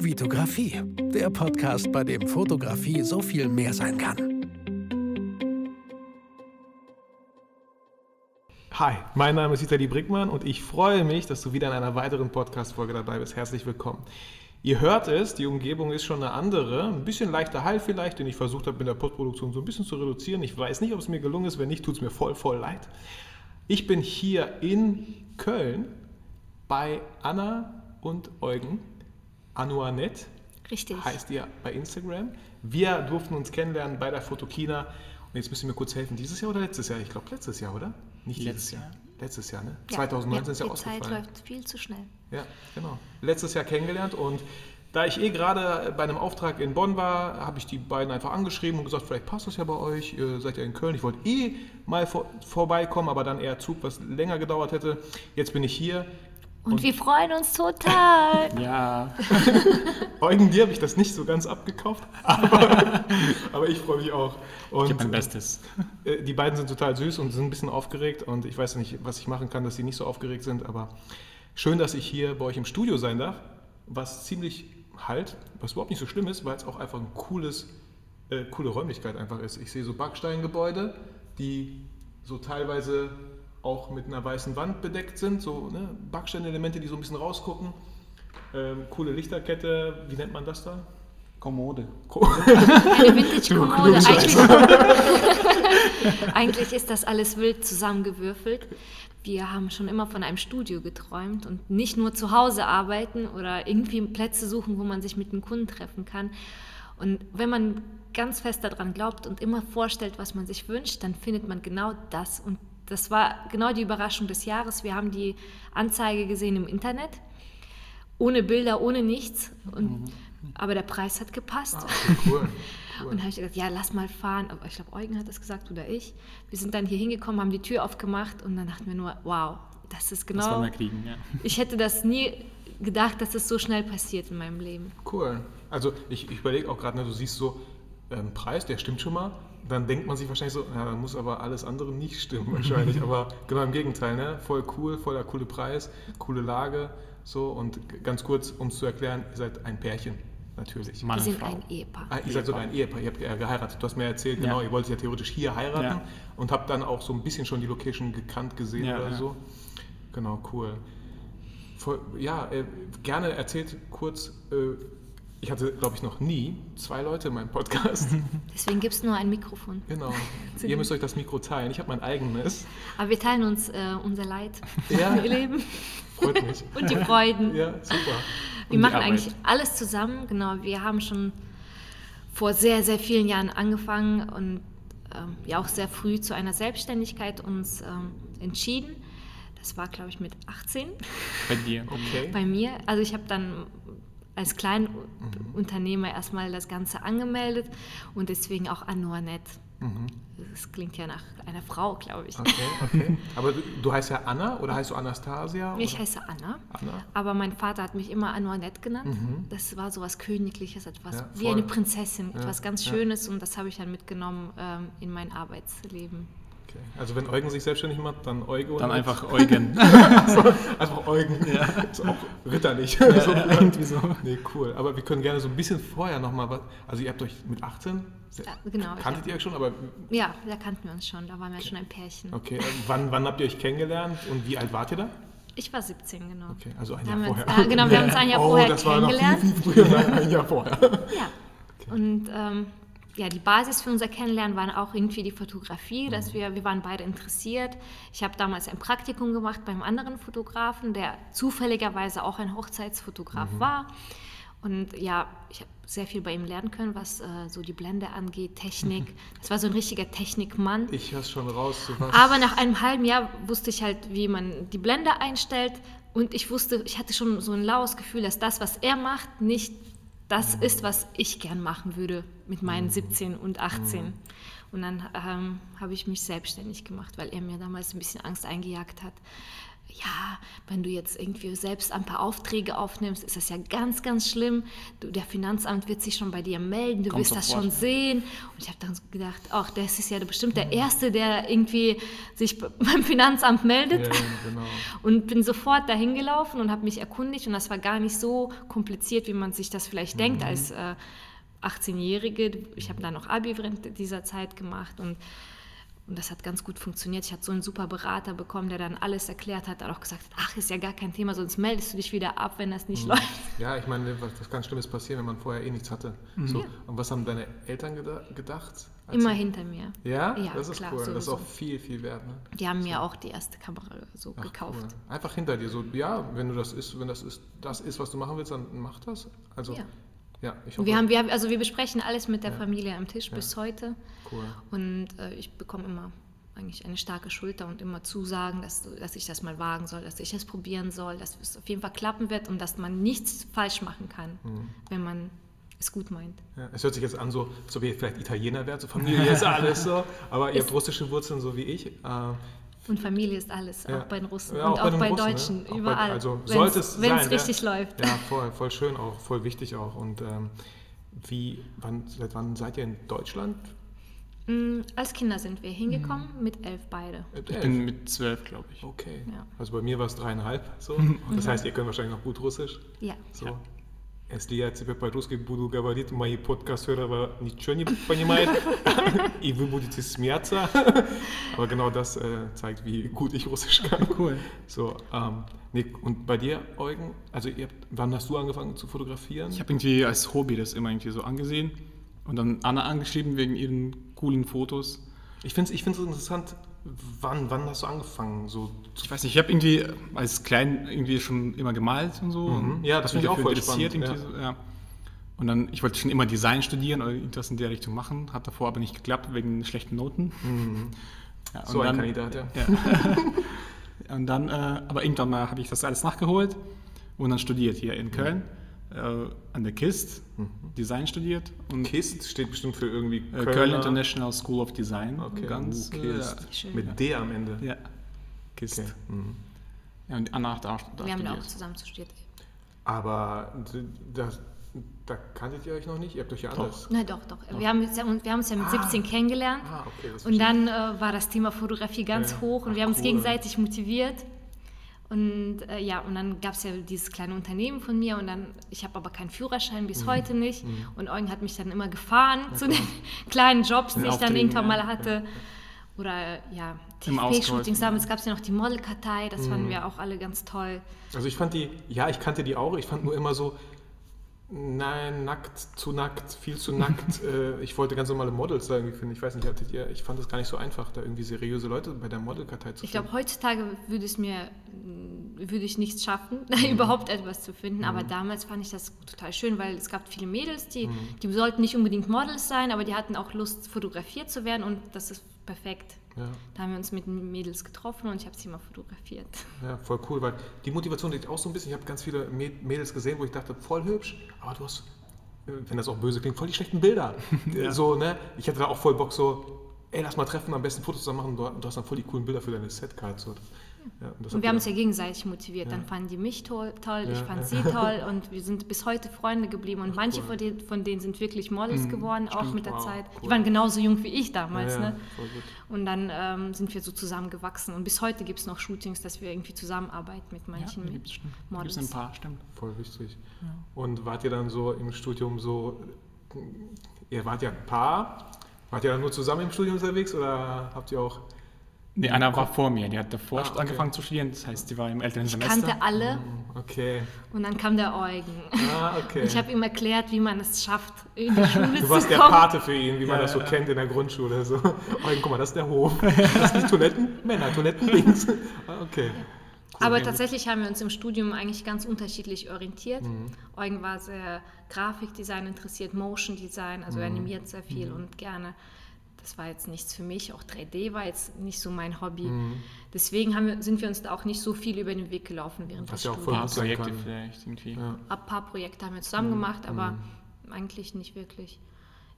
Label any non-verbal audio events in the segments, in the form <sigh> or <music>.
Vitografie, der Podcast, bei dem Fotografie so viel mehr sein kann. Hi, mein Name ist Vitali Brickmann und ich freue mich, dass du wieder in einer weiteren Podcast-Folge dabei bist. Herzlich willkommen. Ihr hört es, die Umgebung ist schon eine andere, ein bisschen leichter Hall vielleicht, den ich versucht habe, in der Postproduktion so ein bisschen zu reduzieren. Ich weiß nicht, ob es mir gelungen ist, wenn nicht, tut es mir voll, voll leid. Ich bin hier in Köln bei Anna und Eugen. Anuanet. Richtig. Heißt ihr bei Instagram. Wir durften uns kennenlernen bei der Fotokina. Und jetzt müsst ihr mir kurz helfen. Dieses Jahr oder letztes Jahr? Ich glaube letztes Jahr, oder? Nicht letztes Jahr. Letztes Jahr, ne? Ja. 2019 ja, ist ja die ausgefallen. Zeit läuft viel zu schnell. Ja, genau. Letztes Jahr kennengelernt und da ich eh gerade bei einem Auftrag in Bonn war, habe ich die beiden einfach angeschrieben und gesagt, vielleicht passt das ja bei euch, ihr seid ja in Köln. Ich wollte eh mal vor, vorbeikommen, aber dann eher Zug, was länger gedauert hätte. Jetzt bin ich hier. Und, wir freuen uns total. <laughs> Ja, <laughs> Eugen, dir habe ich das nicht so ganz abgekauft, <laughs> aber, aber ich freue mich auch. ich Und gebe mein Bestes. äh, die beiden sind total süß und sind ein bisschen aufgeregt und ich weiß nicht, was ich machen kann, dass sie nicht so aufgeregt sind, aber schön, dass ich hier bei euch im Studio sein darf, was ziemlich halt, was überhaupt nicht so schlimm ist, weil es auch einfach ein cooles, äh, coole Räumlichkeit einfach ist. Ich sehe so Backsteingebäude, die so teilweise auch mit einer weißen Wand bedeckt sind, so ne, Backsteinelemente, die so ein bisschen rausgucken. Ähm, coole Lichterkette, wie nennt man das da? Kommode. <laughs> Eine Vintage-Kommode. Eigentlich, <laughs> eigentlich ist das alles wild zusammengewürfelt. Wir haben schon immer von einem Studio geträumt und nicht nur zu Hause arbeiten oder irgendwie Plätze suchen, wo man sich mit dem Kunden treffen kann. Und wenn man ganz fest daran glaubt und immer vorstellt, was man sich wünscht, dann findet man genau das. Und das war genau die Überraschung des Jahres. Wir haben die Anzeige gesehen im Internet, ohne Bilder, ohne nichts. Und, Aber der Preis hat gepasst. Ah, okay, cool. <laughs> cool. Und dann habe ich gesagt, ja, lass mal fahren. Ich glaube, Eugen hat das gesagt oder ich. Wir sind dann hier hingekommen, haben die Tür aufgemacht und dann dachten wir nur, wow, das ist Das wollen genau. wir kriegen, ja. Ich hätte das nie gedacht, dass es so schnell passiert in meinem Leben. Cool. Also ich, ich überlege auch gerade, ne, du siehst so, ähm, Preis, der stimmt schon mal. Dann denkt man sich wahrscheinlich so, ja, dann muss aber alles andere nicht stimmen wahrscheinlich. <laughs> aber genau im Gegenteil, ne? voll cool, voller coole Preis, coole Lage. So und ganz kurz, um es zu erklären, ihr seid ein Pärchen, natürlich. Mann Wir sind Frau. ein Ehepaar. Ah, ihr seid sogar ein Ehepaar, ihr habt ja geheiratet. Du hast mir erzählt, genau, Ja. ihr wolltet ja theoretisch hier heiraten Ja. und habt dann auch so ein bisschen schon die Location gekannt gesehen Ja, oder ja. so. Genau, cool. Voll, ja, äh, gerne erzählt kurz, äh, ich hatte, glaube ich, noch nie zwei Leute in meinem Podcast. <laughs> Deswegen gibt es nur ein Mikrofon. genau. <laughs> Ihr müsst euch das Mikro teilen. Ich habe mein eigenes. Aber wir teilen uns äh, unser Leid, <laughs> Ja. wir leben Freut mich. und die Freuden. Ja, super. Wir Und die machen Arbeit. eigentlich alles zusammen. Genau, wir haben schon vor sehr, sehr vielen Jahren angefangen und ähm, ja auch sehr früh zu einer Selbstständigkeit uns ähm, entschieden. Das war, glaube ich, mit 18 Bei dir. Okay. bei mir. Also ich habe dann als Kleinunternehmer erstmal das Ganze angemeldet und deswegen auch Anuanet. Das klingt ja nach einer Frau, glaube ich. Mhm. Okay, okay. <laughs> Aber du, du heißt ja Anna oder heißt du Anastasia? Ich oder? heiße Anna, Anna. aber mein Vater hat mich immer Anuanet genannt. Das war so was Königliches, etwas Mhm. Ja, wie eine Prinzessin, Ja, etwas ganz ja. Schönes und das habe ich dann mitgenommen ähm, in mein Arbeitsleben. Okay. Also wenn Eugen sich selbstständig macht, dann Eugen. Dann einfach Eugen. <laughs> Einfach Eugen. Ist auch ritterlich. so, ja, irgendwie so. Nee, cool. Aber wir können gerne so ein bisschen vorher nochmal was. Also ihr habt euch mit 18, se- Ja, genau, kanntet ihr euch schon, aber Ja, da kannten wir uns schon, da waren wir schon ein Pärchen. okay, äh, wann, wann habt ihr euch kennengelernt und wie alt wart ihr da? Ich war 17, genau. Okay, also ein Jahr wir uns- vorher. ja, genau, wir haben uns ein Jahr oh, vorher das war noch viel, kennengelernt. viel früher, ein Jahr vorher. Ja. Und ähm, ja, die Basis für unser Kennenlernen war auch irgendwie die Fotografie, dass wir, wir waren beide interessiert. Ich habe damals ein Praktikum gemacht beim anderen Fotografen, der zufälligerweise auch ein Hochzeitsfotograf war. Und ja, ich habe sehr viel bei ihm lernen können, was äh, so die Blende angeht, Technik. <laughs> Das war so ein richtiger Technikmann. Ich höre schon raus, zu was. Aber nach einem halben Jahr wusste ich halt, wie man die Blende einstellt. Und ich wusste, ich hatte schon so ein laues Gefühl, dass das, was er macht, nicht das ist, was ich gern machen würde mit meinen 17 und 18. Und dann ähm, habe ich mich selbstständig gemacht, weil er mir damals ein bisschen Angst eingejagt hat. Ja, wenn du jetzt irgendwie selbst ein paar Aufträge aufnimmst, ist das ja ganz, ganz schlimm. Du, der Finanzamt wird sich schon bei dir melden, du Kommt wirst das schon ja. sehen. Und ich habe dann gedacht, ach, das ist ja bestimmt der Erste, der irgendwie sich <laughs> beim Finanzamt meldet. Ja, genau. Und bin sofort dahin gelaufen und habe mich erkundigt und das war gar nicht so kompliziert, wie man sich das vielleicht denkt als äh, 18-Jährige. Ich habe dann noch Abi während dieser Zeit gemacht und, und das hat ganz gut funktioniert. Ich hatte so einen super Berater bekommen, der dann alles erklärt hat, hat auch gesagt, ach, ist ja gar kein Thema, sonst meldest du dich wieder ab, wenn das nicht läuft. Ja, ich meine, was, was ganz Schlimmes passieren, wenn man vorher eh nichts hatte. So. Und was haben deine Eltern geda gedacht? Immer sie- hinter mir. Ja? Ja, das ist klar, cool. Das ist sowieso. auch viel, viel wert. Ne? Die haben mir auch die erste Kamera so Ach, gekauft. Cool. Einfach hinter dir. So, ja, wenn du das ist, wenn das ist, das ist, was du machen willst, dann mach das. Also, Ja. ja, ich hoffe. Wir haben, wir haben, also wir besprechen alles mit der Familie am Tisch bis heute. Cool. Und äh, ich bekomme immer eigentlich eine starke Schulter und immer Zusagen, dass, dass ich das mal wagen soll, dass ich es probieren soll, dass es auf jeden Fall klappen wird und dass man nichts falsch machen kann, Mhm. wenn man es gut meint. Ja, es hört sich jetzt an, so, als ob ihr vielleicht Italiener wärt, so Familie ist <laughs> alles so, aber ihr habt russische Wurzeln, so wie ich. Äh, Und Familie ist alles, Ja. auch bei den Russen Ja, und auch, den bei, Russen, ne? Deutschen, Auch bei- überall. also Wenn's- sollte es Wenn es richtig läuft. Ja, voll, voll schön auch, voll wichtig auch. Und ähm, wie, wann, seit wann seid ihr in Deutschland? Mm, Als Kinder sind wir hingekommen, mit elf beide. Äh, Ich elf. bin mit zwölf, glaube ich. Okay. Ja. Also bei mir war es dreieinhalb. So. Das heißt, ihr könnt wahrscheinlich noch gut Russisch. Ja. So. Если я тебе по-русски буду говорить, мои подкастеры ничего не понимают, <laughs> и вы будете смеяться. Aber genau das äh, zeigt, wie gut ich Russisch kann. Cool. So, ähm, nee, und bei dir, Eugen, also ihr habt, wann hast du angefangen zu fotografieren? Ich habe irgendwie als Hobby das immer irgendwie so angesehen und dann Anna angeschrieben wegen ihren coolen Fotos. Ich finde es ich find's interessant, wann, wann hast du angefangen? So Ich weiß nicht, ich habe irgendwie als klein irgendwie schon immer gemalt und so. Mhm. und Ja, das mich find ich auch voll interessiert spannend, irgendwie So, ja. Und dann, ich wollte schon immer Design studieren oder irgendwas in der Richtung machen, hat davor aber nicht geklappt wegen schlechten Noten. <laughs> Ja, und so ein dann- Kandidat, ja. Ja. <laughs> und dann, äh, aber irgendwann mal habe ich das alles nachgeholt und dann studiert hier in Köln äh, an der KIST, Design studiert und KIST steht bestimmt für irgendwie äh, Köln International School of Design. Okay, ganz uh, äh, KIST. Schön. Mit D am Ende. ja, KIST. Okay. Mhm. Ja, und Anna hat auch da Wir haben da auch studiert. zusammen studiert. Aber das, da kanntet ihr euch noch nicht? Ihr habt euch ja anders. Na doch, doch. Wir haben, uns ja- wir haben uns ja mit 17 kennengelernt. Ah, okay, Und dann äh, war das Thema Fotografie ganz Ja. hoch und Ach, wir haben uns cool. gegenseitig motiviert. Und äh, ja, und dann gab es ja dieses kleine Unternehmen von mir und dann, ich habe aber keinen Führerschein bis Mhm. heute nicht. Und Eugen hat mich dann immer gefahren zu den <laughs> kleinen Jobs, die ich dann irgendwann ja. mal hatte. Oder ja, TV-Shootings. ja. Damals gab es ja noch die Modelkartei, das Mhm. fanden wir auch alle ganz toll. Also ich fand die, ja, ich kannte die auch. Ich fand nur immer so, nein, nackt, zu nackt, viel zu nackt. <laughs> äh, ich wollte ganz normale Models da irgendwie finden. Ich weiß nicht, hattet ihr, ich fand es gar nicht so einfach, da irgendwie seriöse Leute bei der Modelkartei zu Ich finden. glaube, heutzutage würde es mir, mh, würde ich nichts schaffen, <laughs> Mhm. überhaupt etwas zu finden. Aber damals fand ich das total schön, weil es gab viele Mädels, die, Mhm. die sollten nicht unbedingt Models sein, aber die hatten auch Lust, fotografiert zu werden und das ist perfekt. Ja. Da haben wir uns mit den Mädels getroffen und ich habe sie mal fotografiert. Ja, voll cool, weil die Motivation liegt auch so ein bisschen. Ich habe ganz viele Mä- Mädels gesehen, wo ich dachte, voll hübsch, aber du hast, äh, wenn das auch böse klingt, voll die schlechten Bilder. <laughs> Ja. So, ne? Ich hatte da auch voll Bock, so, ey, lass mal treffen, am besten Fotos zusammen machen. Du, du hast dann voll die coolen Bilder für deine Setcards. So. Ja, und Und wir haben uns ja gegenseitig motiviert. Ja. Dann fanden die mich toll, toll ich Ja, fand ja. <laughs> sie toll und wir sind bis heute Freunde geblieben. Und manche cool. von denen, von denen sind wirklich Models geworden, auch stimmt, mit der wow, Zeit. Die cool. waren genauso jung wie ich damals. ja, ja, Ne? Und dann ähm, sind wir so zusammengewachsen. Und bis heute gibt es noch Shootings, dass wir irgendwie zusammenarbeiten mit Ja, manchen da gibt's schon- gibt's Models. ein paar, stimmt. Voll wichtig. Und wart ihr dann so im Studium so, ihr wart ja ein Paar, wart ihr dann nur zusammen im Studium unterwegs oder habt ihr auch, Nee, Anna war vor mir, die hat davor Ah, okay. angefangen zu studieren, das heißt, die war im älteren Ich Semester. kannte alle okay, und dann kam der Eugen. ah, okay. Ich habe ihm erklärt, wie man es schafft, in die Schule Du zu warst der kommen. Pate für ihn, wie man Ja, das so ja. kennt in der Grundschule. So. Oh, guck mal, das ist der Hof. Das sind die <laughs> Toiletten, Männer, Toiletten links. Ah, Okay. Aber tatsächlich haben wir uns im Studium eigentlich ganz unterschiedlich orientiert. Mhm. Eugen war sehr Grafikdesign interessiert, Motion Design, Mhm. also er animiert sehr viel und gerne. Das war jetzt nichts für mich, auch 3D war jetzt nicht so mein Hobby. Mhm. Deswegen haben wir, sind wir uns da auch nicht so viel über den Weg gelaufen während Was des ja auch voll ein paar Studiums. gut sein Projekte kann. vielleicht irgendwie. Ja. Ein paar Projekte haben wir zusammen gemacht, aber eigentlich nicht wirklich.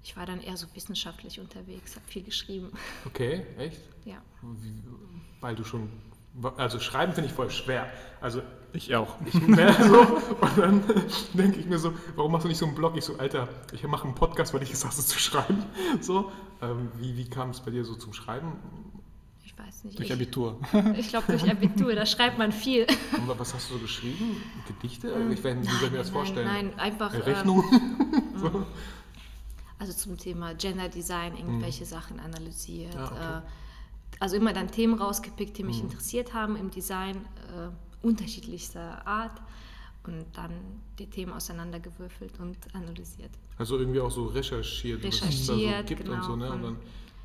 Ich war dann eher so wissenschaftlich unterwegs, habe viel geschrieben. Okay, echt? Ja. Wie- Weil du schon Also schreiben finde ich voll schwer. Also Ich auch. ich merke so und dann <laughs> denke ich mir so, warum machst du nicht so einen Blog? Ich so, Alter, ich mache einen Podcast, weil ich es hasse zu schreiben. <laughs> So, ähm, wie, wie kam es bei dir so zum Schreiben? Ich weiß nicht. Durch Ich, Abitur. <laughs> ich glaube durch Abitur, da schreibt man viel. Und was hast du so geschrieben? Gedichte? Ich weiß, nicht, wie soll ich mir das vorstellen? Nein, nein, einfach. Ähm, Rechnung? so. Also zum Thema Gender Design, irgendwelche Sachen analysiert. Ah, okay. äh, also immer dann Themen rausgepickt, die mich interessiert haben im Design, äh, unterschiedlichster Art. Und dann die Themen auseinandergewürfelt und analysiert. Also irgendwie auch so recherchiert, was es da so Recherchiert, gibt und genau, so, ne? Und dann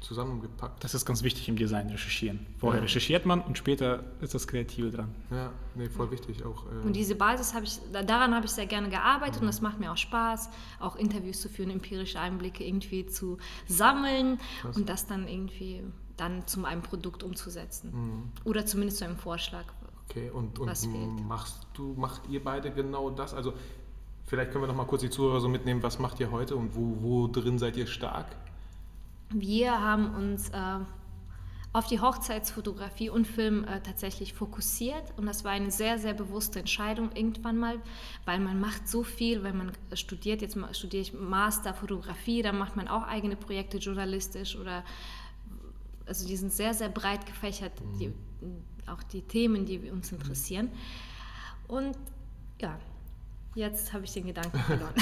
zusammengepackt. Das ist ganz wichtig im Design, recherchieren. Vorher Ja. recherchiert man und später ist das Kreative dran. Ja, nee, voll wichtig auch. Äh, Und diese Basis habe ich, da- daran habe ich sehr gerne gearbeitet und das macht mir auch Spaß, auch Interviews zu führen, empirische Einblicke irgendwie zu sammeln Krass. und das dann irgendwie dann zu einem Produkt umzusetzen. Oder zumindest zu einem Vorschlag. Okay, und, und Was fehlt. machst du, macht ihr beide genau das? Also vielleicht können wir noch mal kurz die Zuhörer so mitnehmen, was macht ihr heute und wo, wo drin seid ihr stark? Wir haben uns äh, auf die Hochzeitsfotografie und Film äh, tatsächlich fokussiert und das war eine sehr, sehr bewusste Entscheidung irgendwann mal, weil man macht so viel, wenn man studiert, jetzt studiere ich Master Fotografie, dann macht man auch eigene Projekte journalistisch oder also die sind sehr, sehr breit gefächert, die, auch die Themen, die uns interessieren. Und ja, jetzt habe ich den Gedanken <laughs> verloren.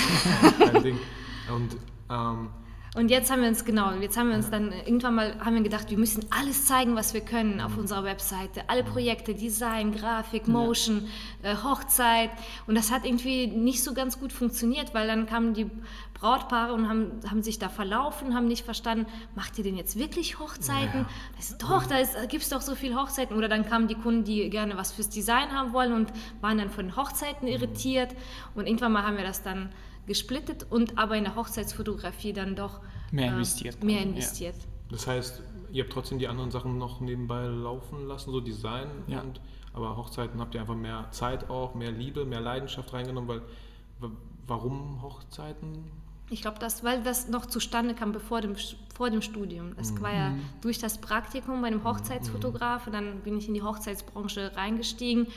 Und ähm, Und jetzt haben wir uns, genau, jetzt haben wir uns dann irgendwann mal haben wir gedacht, wir müssen alles zeigen, was wir können auf unserer Webseite. Alle Projekte, Design, Grafik, Motion, äh, Hochzeit. Und das hat irgendwie nicht so ganz gut funktioniert, weil dann kamen die Brautpaare und haben, haben sich da verlaufen, haben nicht verstanden, macht ihr denn jetzt wirklich Hochzeiten? Ich so, doch, da gibt es doch so viele Hochzeiten. Oder dann kamen die Kunden, die gerne was fürs Design haben wollen und waren dann von Hochzeiten irritiert. Und irgendwann mal haben wir das dann gesplittet und aber in der Hochzeitsfotografie dann doch Mehr äh, investiert. Mehr Ja. investiert. das heißt, ihr habt trotzdem die anderen Sachen noch nebenbei laufen lassen, so Design Ja. und aber Hochzeiten habt ihr einfach mehr Zeit auch, mehr Liebe, mehr Leidenschaft reingenommen, weil wa- warum Hochzeiten? Ich glaube, das, weil das noch zustande kam bevor dem, vor dem Studium. Das war ja durch das Praktikum bei einem Hochzeitsfotograf und dann bin ich in die Hochzeitsbranche reingestiegen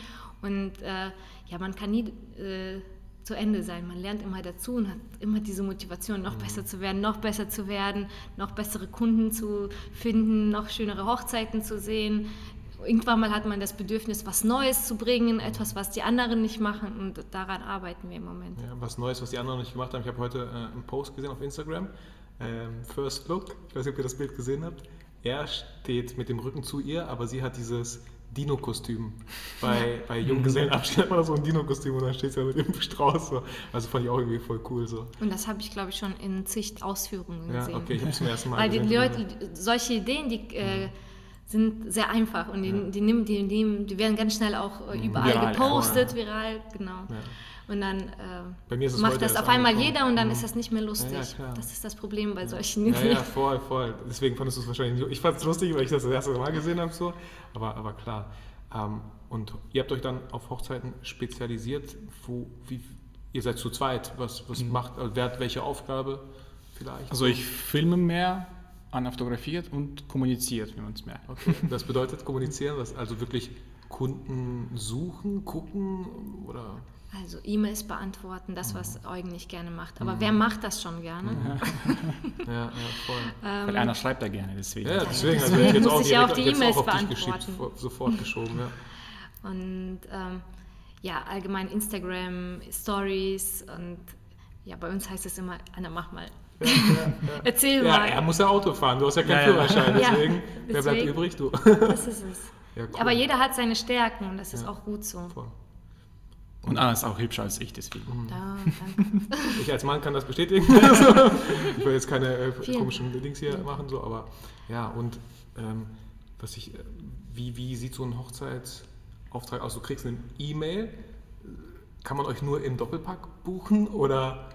und äh, ja, man kann nie äh, zu Ende sein. Man lernt immer dazu und hat immer diese Motivation, noch besser zu werden, noch besser zu werden, noch bessere Kunden zu finden, noch schönere Hochzeiten zu sehen. Irgendwann mal hat man das Bedürfnis, was Neues zu bringen, etwas, was die anderen nicht machen und daran arbeiten wir im Moment. Ja, was Neues, was die anderen nicht gemacht haben. Ich habe heute äh, einen Post gesehen auf Instagram. Ähm, First Look. Ich weiß nicht, ob ihr das Bild gesehen habt. Er steht mit dem Rücken zu ihr, aber sie hat dieses Dino-Kostüm. <laughs> Bei, bei Junggesellenabschied hat man so ein Dino-Kostüm und dann steht sie da mit dem <laughs> Strauß. So. Also fand ich auch irgendwie voll cool. So. Und das habe ich, glaube ich, schon in zig Ausführungen Ja, gesehen. okay, ich habe es zum ersten Mal Weil die gesehen. Leute, solche Ideen, die äh, sind sehr einfach und die, die, nehmen, die, die, die werden ganz schnell auch äh, überall Viral, gepostet, viral, genau. Ja. Und dann Bei mir ist äh, es macht das auf einmal angekommen. jeder und dann Mhm. ist das nicht mehr lustig. Ja, ja, das ist das Problem bei solchen Ja, Ideen. ja, voll, voll. Deswegen fandest du es wahrscheinlich nicht. Ich fand es lustig, weil ich das das erste Mal gesehen habe. So. Aber, aber klar. Ähm, und ihr habt euch dann auf Hochzeiten spezialisiert. Wo, wie, ihr seid zu zweit. Was, was macht, also wer hat welche Aufgabe vielleicht? Also ich filme mehr, Anna fotografiert und kommuniziert, wie man es merkt. Okay, das bedeutet kommunizieren, das also wirklich Kunden suchen, gucken oder. Also E-Mails beantworten, das, was Mhm. Eugen nicht gerne macht. Aber wer macht das schon gerne? <laughs> Ja, ja, voll. Weil einer schreibt da gerne, deswegen. Ja, deswegen, also deswegen ich jetzt muss auch ich ja auch die E-Mails beantworten. sofort geschoben, ja. Und ähm, ja, allgemein Instagram, Stories und ja, bei uns heißt es immer, Anna, mach mal. <laughs> Erzähl Ja, mal. er muss ja Auto fahren, du hast ja keinen. Führerschein, Ja, deswegen, <laughs> wer bleibt deswegen. übrig? Du. Das ist es. Ja, cool. Aber jeder hat seine Stärken und das ist auch gut so. Voll. Und Anna ist auch hübscher als ich, deswegen. Da, <laughs> danke. Ich als Mann kann das bestätigen. Also, ich will jetzt keine äh, komischen Dings hier machen, so, aber ja, und ähm, was ich, äh, wie, wie sieht so ein Hochzeitsauftrag aus? Du kriegst eine E-Mail, kann man euch nur im Doppelpack buchen oder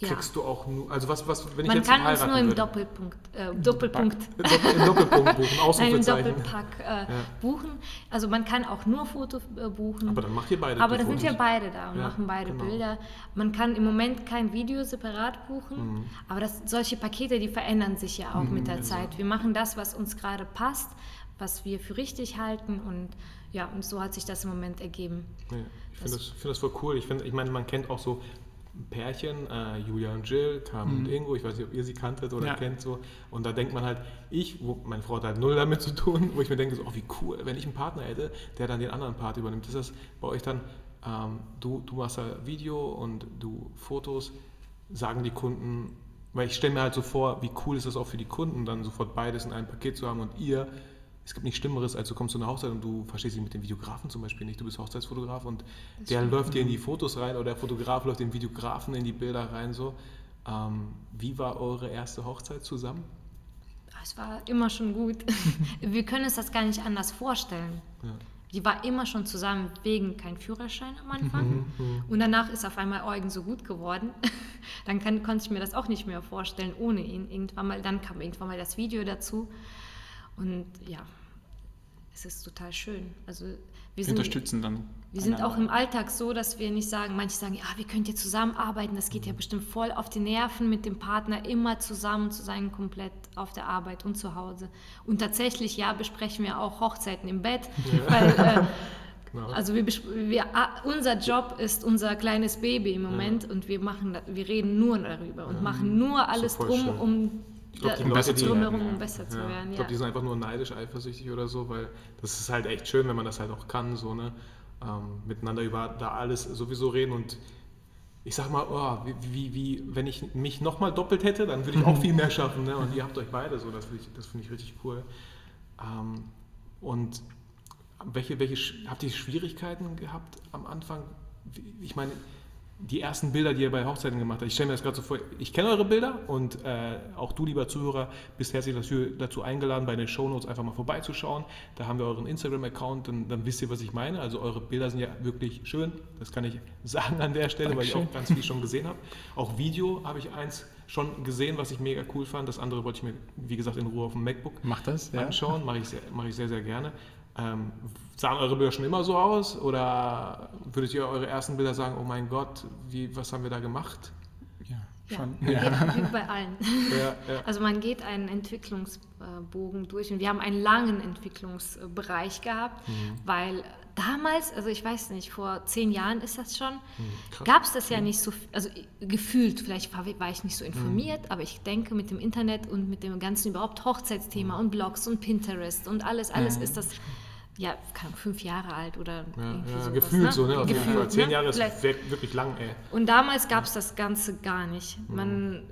Ja. kriegst du auch nur, also was, was wenn ich Man jetzt kann uns heiraten nur im würde? Doppelpunkt, äh, Doppelpunkt, Doppel, im Doppelpunkt buchen, nein, <laughs> im Ausrufezeichen. Doppelpack äh, buchen. Also man kann auch nur Foto äh, buchen. Aber dann macht ihr beide Aber die da sind wir beide da und Ja, machen beide genau. Bilder. Man kann im Moment kein Video separat buchen, Mhm. aber das, solche Pakete, die verändern sich ja auch mit der Zeit. Wir machen das, was uns gerade passt, was wir für richtig halten und ja, und so hat sich das im Moment ergeben. Ja, ich finde das, find das voll cool. Ich, find, ich meine, man kennt auch so Pärchen, äh, Julia und Jill, Carmen und Ingo, ich weiß nicht, ob ihr sie kanntet oder Ja. kennt so. Und da denkt man halt, ich, wo, meine Frau hat halt null damit zu tun, wo ich mir denke, so, oh wie cool, wenn ich einen Partner hätte, der dann den anderen Part übernimmt. Ist das bei euch dann, ähm, du, du machst da Video und du Fotos, sagen die Kunden, weil ich stelle mir halt so vor, wie cool ist das auch für die Kunden, dann sofort beides in einem Paket zu haben und ihr, es gibt nichts Schlimmeres, als du kommst zu einer Hochzeit und du verstehst dich mit dem Videografen zum Beispiel nicht, du bist Hochzeitsfotograf und der läuft dir in die Fotos rein oder der Fotograf läuft dem Videografen in die Bilder rein so. Ähm, wie war eure erste Hochzeit zusammen? Es war immer schon gut. <laughs> Wir können uns das gar nicht anders vorstellen. Ja. Die war immer schon zusammen wegen kein Führerschein am Anfang. Und danach ist auf einmal Eugen so gut geworden. <laughs> Dann kann, konnte ich mir das auch nicht mehr vorstellen ohne ihn. Irgendwann mal, dann kam irgendwann mal das Video dazu. Und ja, es ist total schön. Also wir Wir sind, unterstützen dann. wir sind auch im. Alltag so, dass wir nicht sagen, manche sagen, ja, wir könnt ihr zusammenarbeiten, das geht ja bestimmt voll auf die Nerven mit dem Partner, immer zusammen zu sein, komplett auf der Arbeit und zu Hause. Und tatsächlich, ja, besprechen wir auch Hochzeiten im Bett, <laughs> weil äh, <laughs> Genau. also wir, wir, unser Job ist unser kleines Baby im Moment und wir machen, wir reden nur darüber und machen nur alles drum, schön. um Ich glaube, die da- Leute, die, drumherum, ja. um besser zu ja, werden. ich glaube, die sind einfach nur neidisch, eifersüchtig oder so, weil das ist halt echt schön, wenn man das halt auch kann, so, ne? Ähm, miteinander über da alles sowieso reden und ich sag mal, oh, wie, wie, wie, wenn ich mich nochmal doppelt hätte, dann würde ich auch <laughs> viel mehr schaffen, ne? Und ihr habt euch beide so, das finde ich, das finde ich richtig cool. Ähm, und welche, welche, habt ihr Schwierigkeiten gehabt am Anfang? Ich meine, die ersten Bilder, die ihr bei Hochzeiten gemacht habt, ich stelle mir das gerade so vor, ich kenne eure Bilder und äh, auch du, lieber Zuhörer, bist herzlich dazu, eingeladen, bei den Shownotes einfach mal vorbeizuschauen. Da haben wir euren Instagram-Account, dann, dann wisst ihr, was ich meine. Also eure Bilder sind ja wirklich schön, das kann ich <laughs> sagen an der Stelle, weil ich Dankeschön. auch ganz viel schon gesehen habe. Auch Video habe ich eins schon gesehen, was ich mega cool fand. Das andere wollte ich mir, wie gesagt, in Ruhe auf dem MacBook Mach das, ja. anschauen. Mache ich, sehr, mache ich sehr, sehr gerne. Ähm, sahen eure Bilder schon immer so aus? Oder würdet ihr eure ersten Bilder sagen, oh mein Gott, wie, was haben wir da gemacht? Ja, Ja, schon. wie, Ja. <laughs> wie bei allen. Ja, ja. Also man geht einen Entwicklungsbogen durch und wir haben einen langen Entwicklungsbereich gehabt, weil damals, also ich weiß nicht, vor zehn Jahren ist das schon, krass. gab es das ja nicht so, also gefühlt, vielleicht war, war ich nicht so informiert, aber ich denke mit dem Internet und mit dem ganzen überhaupt Hochzeitsthema und Blogs und Pinterest und alles, alles ist das, ja, keine fünf Jahre alt oder Ja, irgendwie ja, sowas, gefühlt so, ne? Auf jeden Fall. Zehn ne? Jahre ist Vielleicht- wir- wirklich lang, ey. Und damals gab es das Ganze gar nicht. Man,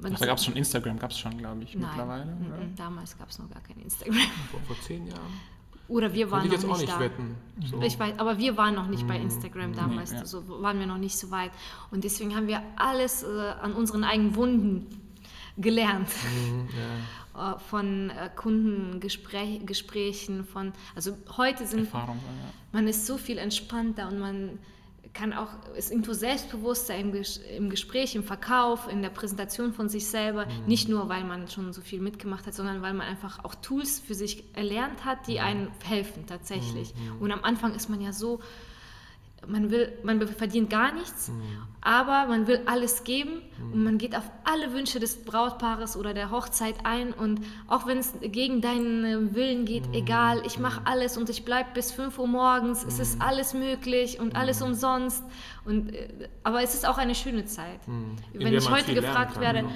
man Ach, da gab es schon Instagram, gab es schon, glaube ich, Nein, mittlerweile. mm, oder? mm, damals gab es noch gar kein Instagram. <laughs> Vor, vor zehn Jahren. Oder wir waren noch jetzt nicht auch nicht da. wetten. So. Ich weiß, aber wir waren noch nicht bei Instagram damals, Nee, ja. so waren wir noch nicht so weit. Und deswegen haben wir alles äh, an unseren eigenen Wunden gelernt. Mhm, ja. Äh, von äh, Kundengesprächen, von, also heute sind, Erfahrung. Ja. man ist so viel entspannter und man kann auch, ist irgendwo selbstbewusster im, Ges im Gespräch, im Verkauf, in der Präsentation von sich selber. Nicht nur, weil man schon so viel mitgemacht hat, sondern weil man einfach auch Tools für sich erlernt hat, die einem helfen tatsächlich. Und am Anfang ist man ja so, man will, man verdient gar nichts, aber man will alles geben und man geht auf alle Wünsche des Brautpaares oder der Hochzeit ein und auch wenn es gegen deinen äh, Willen geht, egal, ich mache alles und ich bleibe bis 5 Uhr morgens, es ist alles möglich und alles umsonst und äh, aber es ist auch eine schöne Zeit. Wenn ich heute gefragt kann, werde, ne?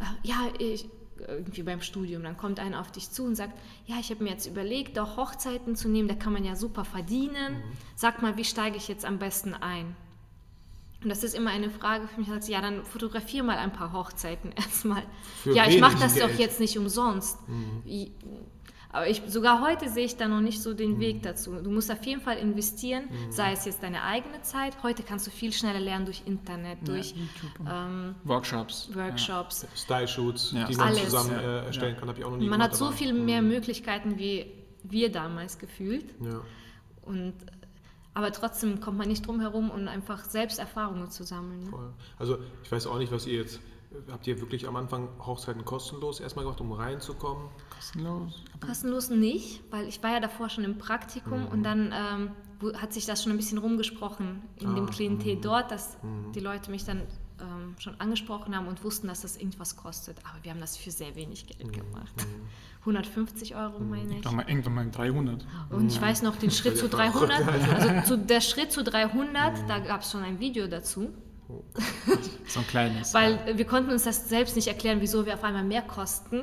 äh, ja, ich, irgendwie beim Studium, dann kommt einer auf dich zu und sagt, ja, ich habe mir jetzt überlegt, doch Hochzeiten zu nehmen, da kann man ja super verdienen. Mhm. Sag mal, wie steige ich jetzt am besten ein? Und das ist immer eine Frage für mich, als, ja, dann fotografiere mal ein paar Hochzeiten <laughs> erstmal. Für Ja, ich mache das doch Geld. jetzt nicht umsonst. I- Aber ich, sogar heute sehe ich da noch nicht so den Weg dazu. Du musst auf jeden Fall investieren, sei es jetzt deine eigene Zeit. Heute kannst du viel schneller lernen durch Internet, durch ähm, Workshops. Workshops. Style-Shoots, Ja. die man Alles. zusammen Ja. äh, erstellen kann, habe ich auch noch nie Man gemacht. hat so viel mehr Möglichkeiten wie wir damals gefühlt. Ja. Und, aber trotzdem kommt man nicht drum herum, um einfach selbst Erfahrungen zu sammeln. Ne? Voll. Also ich weiß auch nicht, was ihr jetzt, habt ihr wirklich am Anfang Hochzeiten kostenlos erstmal gemacht, um reinzukommen? Kostenlos. Kostenlos nicht, weil ich war ja davor schon im Praktikum und dann ähm, hat sich das schon ein bisschen rumgesprochen in dem Ah, Klientel dort, dass die Leute mich dann ähm, schon angesprochen haben und wussten, dass das irgendwas kostet. Aber wir haben das für sehr wenig Geld Mhm. gemacht. 150 Euro meine ich. Ich mal irgendwann mal 300. Und ich weiß noch den <laughs> Schritt zu 300. <laughs> Also zu, der Schritt zu 300, Mhm. da gab es schon ein Video dazu. So ein kleines. Weil wir konnten uns das selbst nicht erklären, wieso wir auf einmal mehr kosten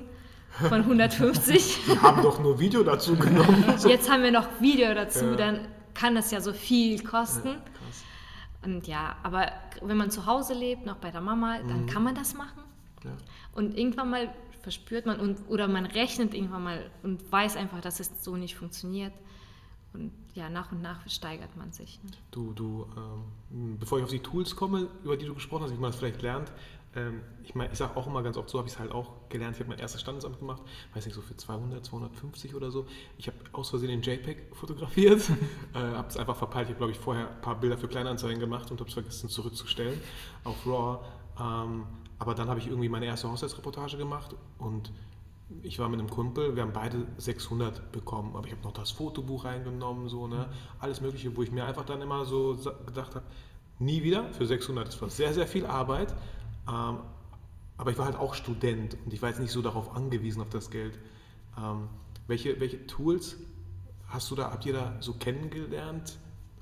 von 150. <laughs> Wir haben doch nur Video dazu genommen. <laughs> Jetzt haben wir noch Video dazu, Ja. dann kann das ja so viel kosten. Krass. Und ja, aber wenn man zu Hause lebt, noch bei der Mama, Mhm. dann kann man das machen. Ja. Und irgendwann mal verspürt man und, oder man rechnet irgendwann mal und weiß einfach, dass es so nicht funktioniert. Und ja, nach und nach steigert man sich. ne? Du, du, ähm, bevor ich auf die Tools komme, über die du gesprochen hast, wie man das vielleicht lernt, ähm, ich meine, ich sage auch immer ganz oft, so habe ich es halt auch gelernt. Ich habe mein erstes Standesamt gemacht, weiß nicht, so für 200, 250 oder so. Ich habe aus Versehen den JPEG <laughs> fotografiert, äh, habe es einfach verpeilt. Ich habe, glaube ich, vorher ein paar Bilder für Kleinanzeigen gemacht und habe es vergessen zurückzustellen auf RAW. Ähm, aber dann habe ich irgendwie meine erste Hochzeitsreportage gemacht und ich war mit einem Kumpel, wir haben beide 600 bekommen, aber ich habe noch das Fotobuch reingenommen, so, ne? alles Mögliche, wo ich mir einfach dann immer so gedacht habe, nie wieder für 600, das war sehr, sehr viel Arbeit, ähm, aber ich war halt auch Student und ich war jetzt nicht so darauf angewiesen, auf das Geld. Ähm, welche, welche Tools hast du da, habt ihr da so kennengelernt,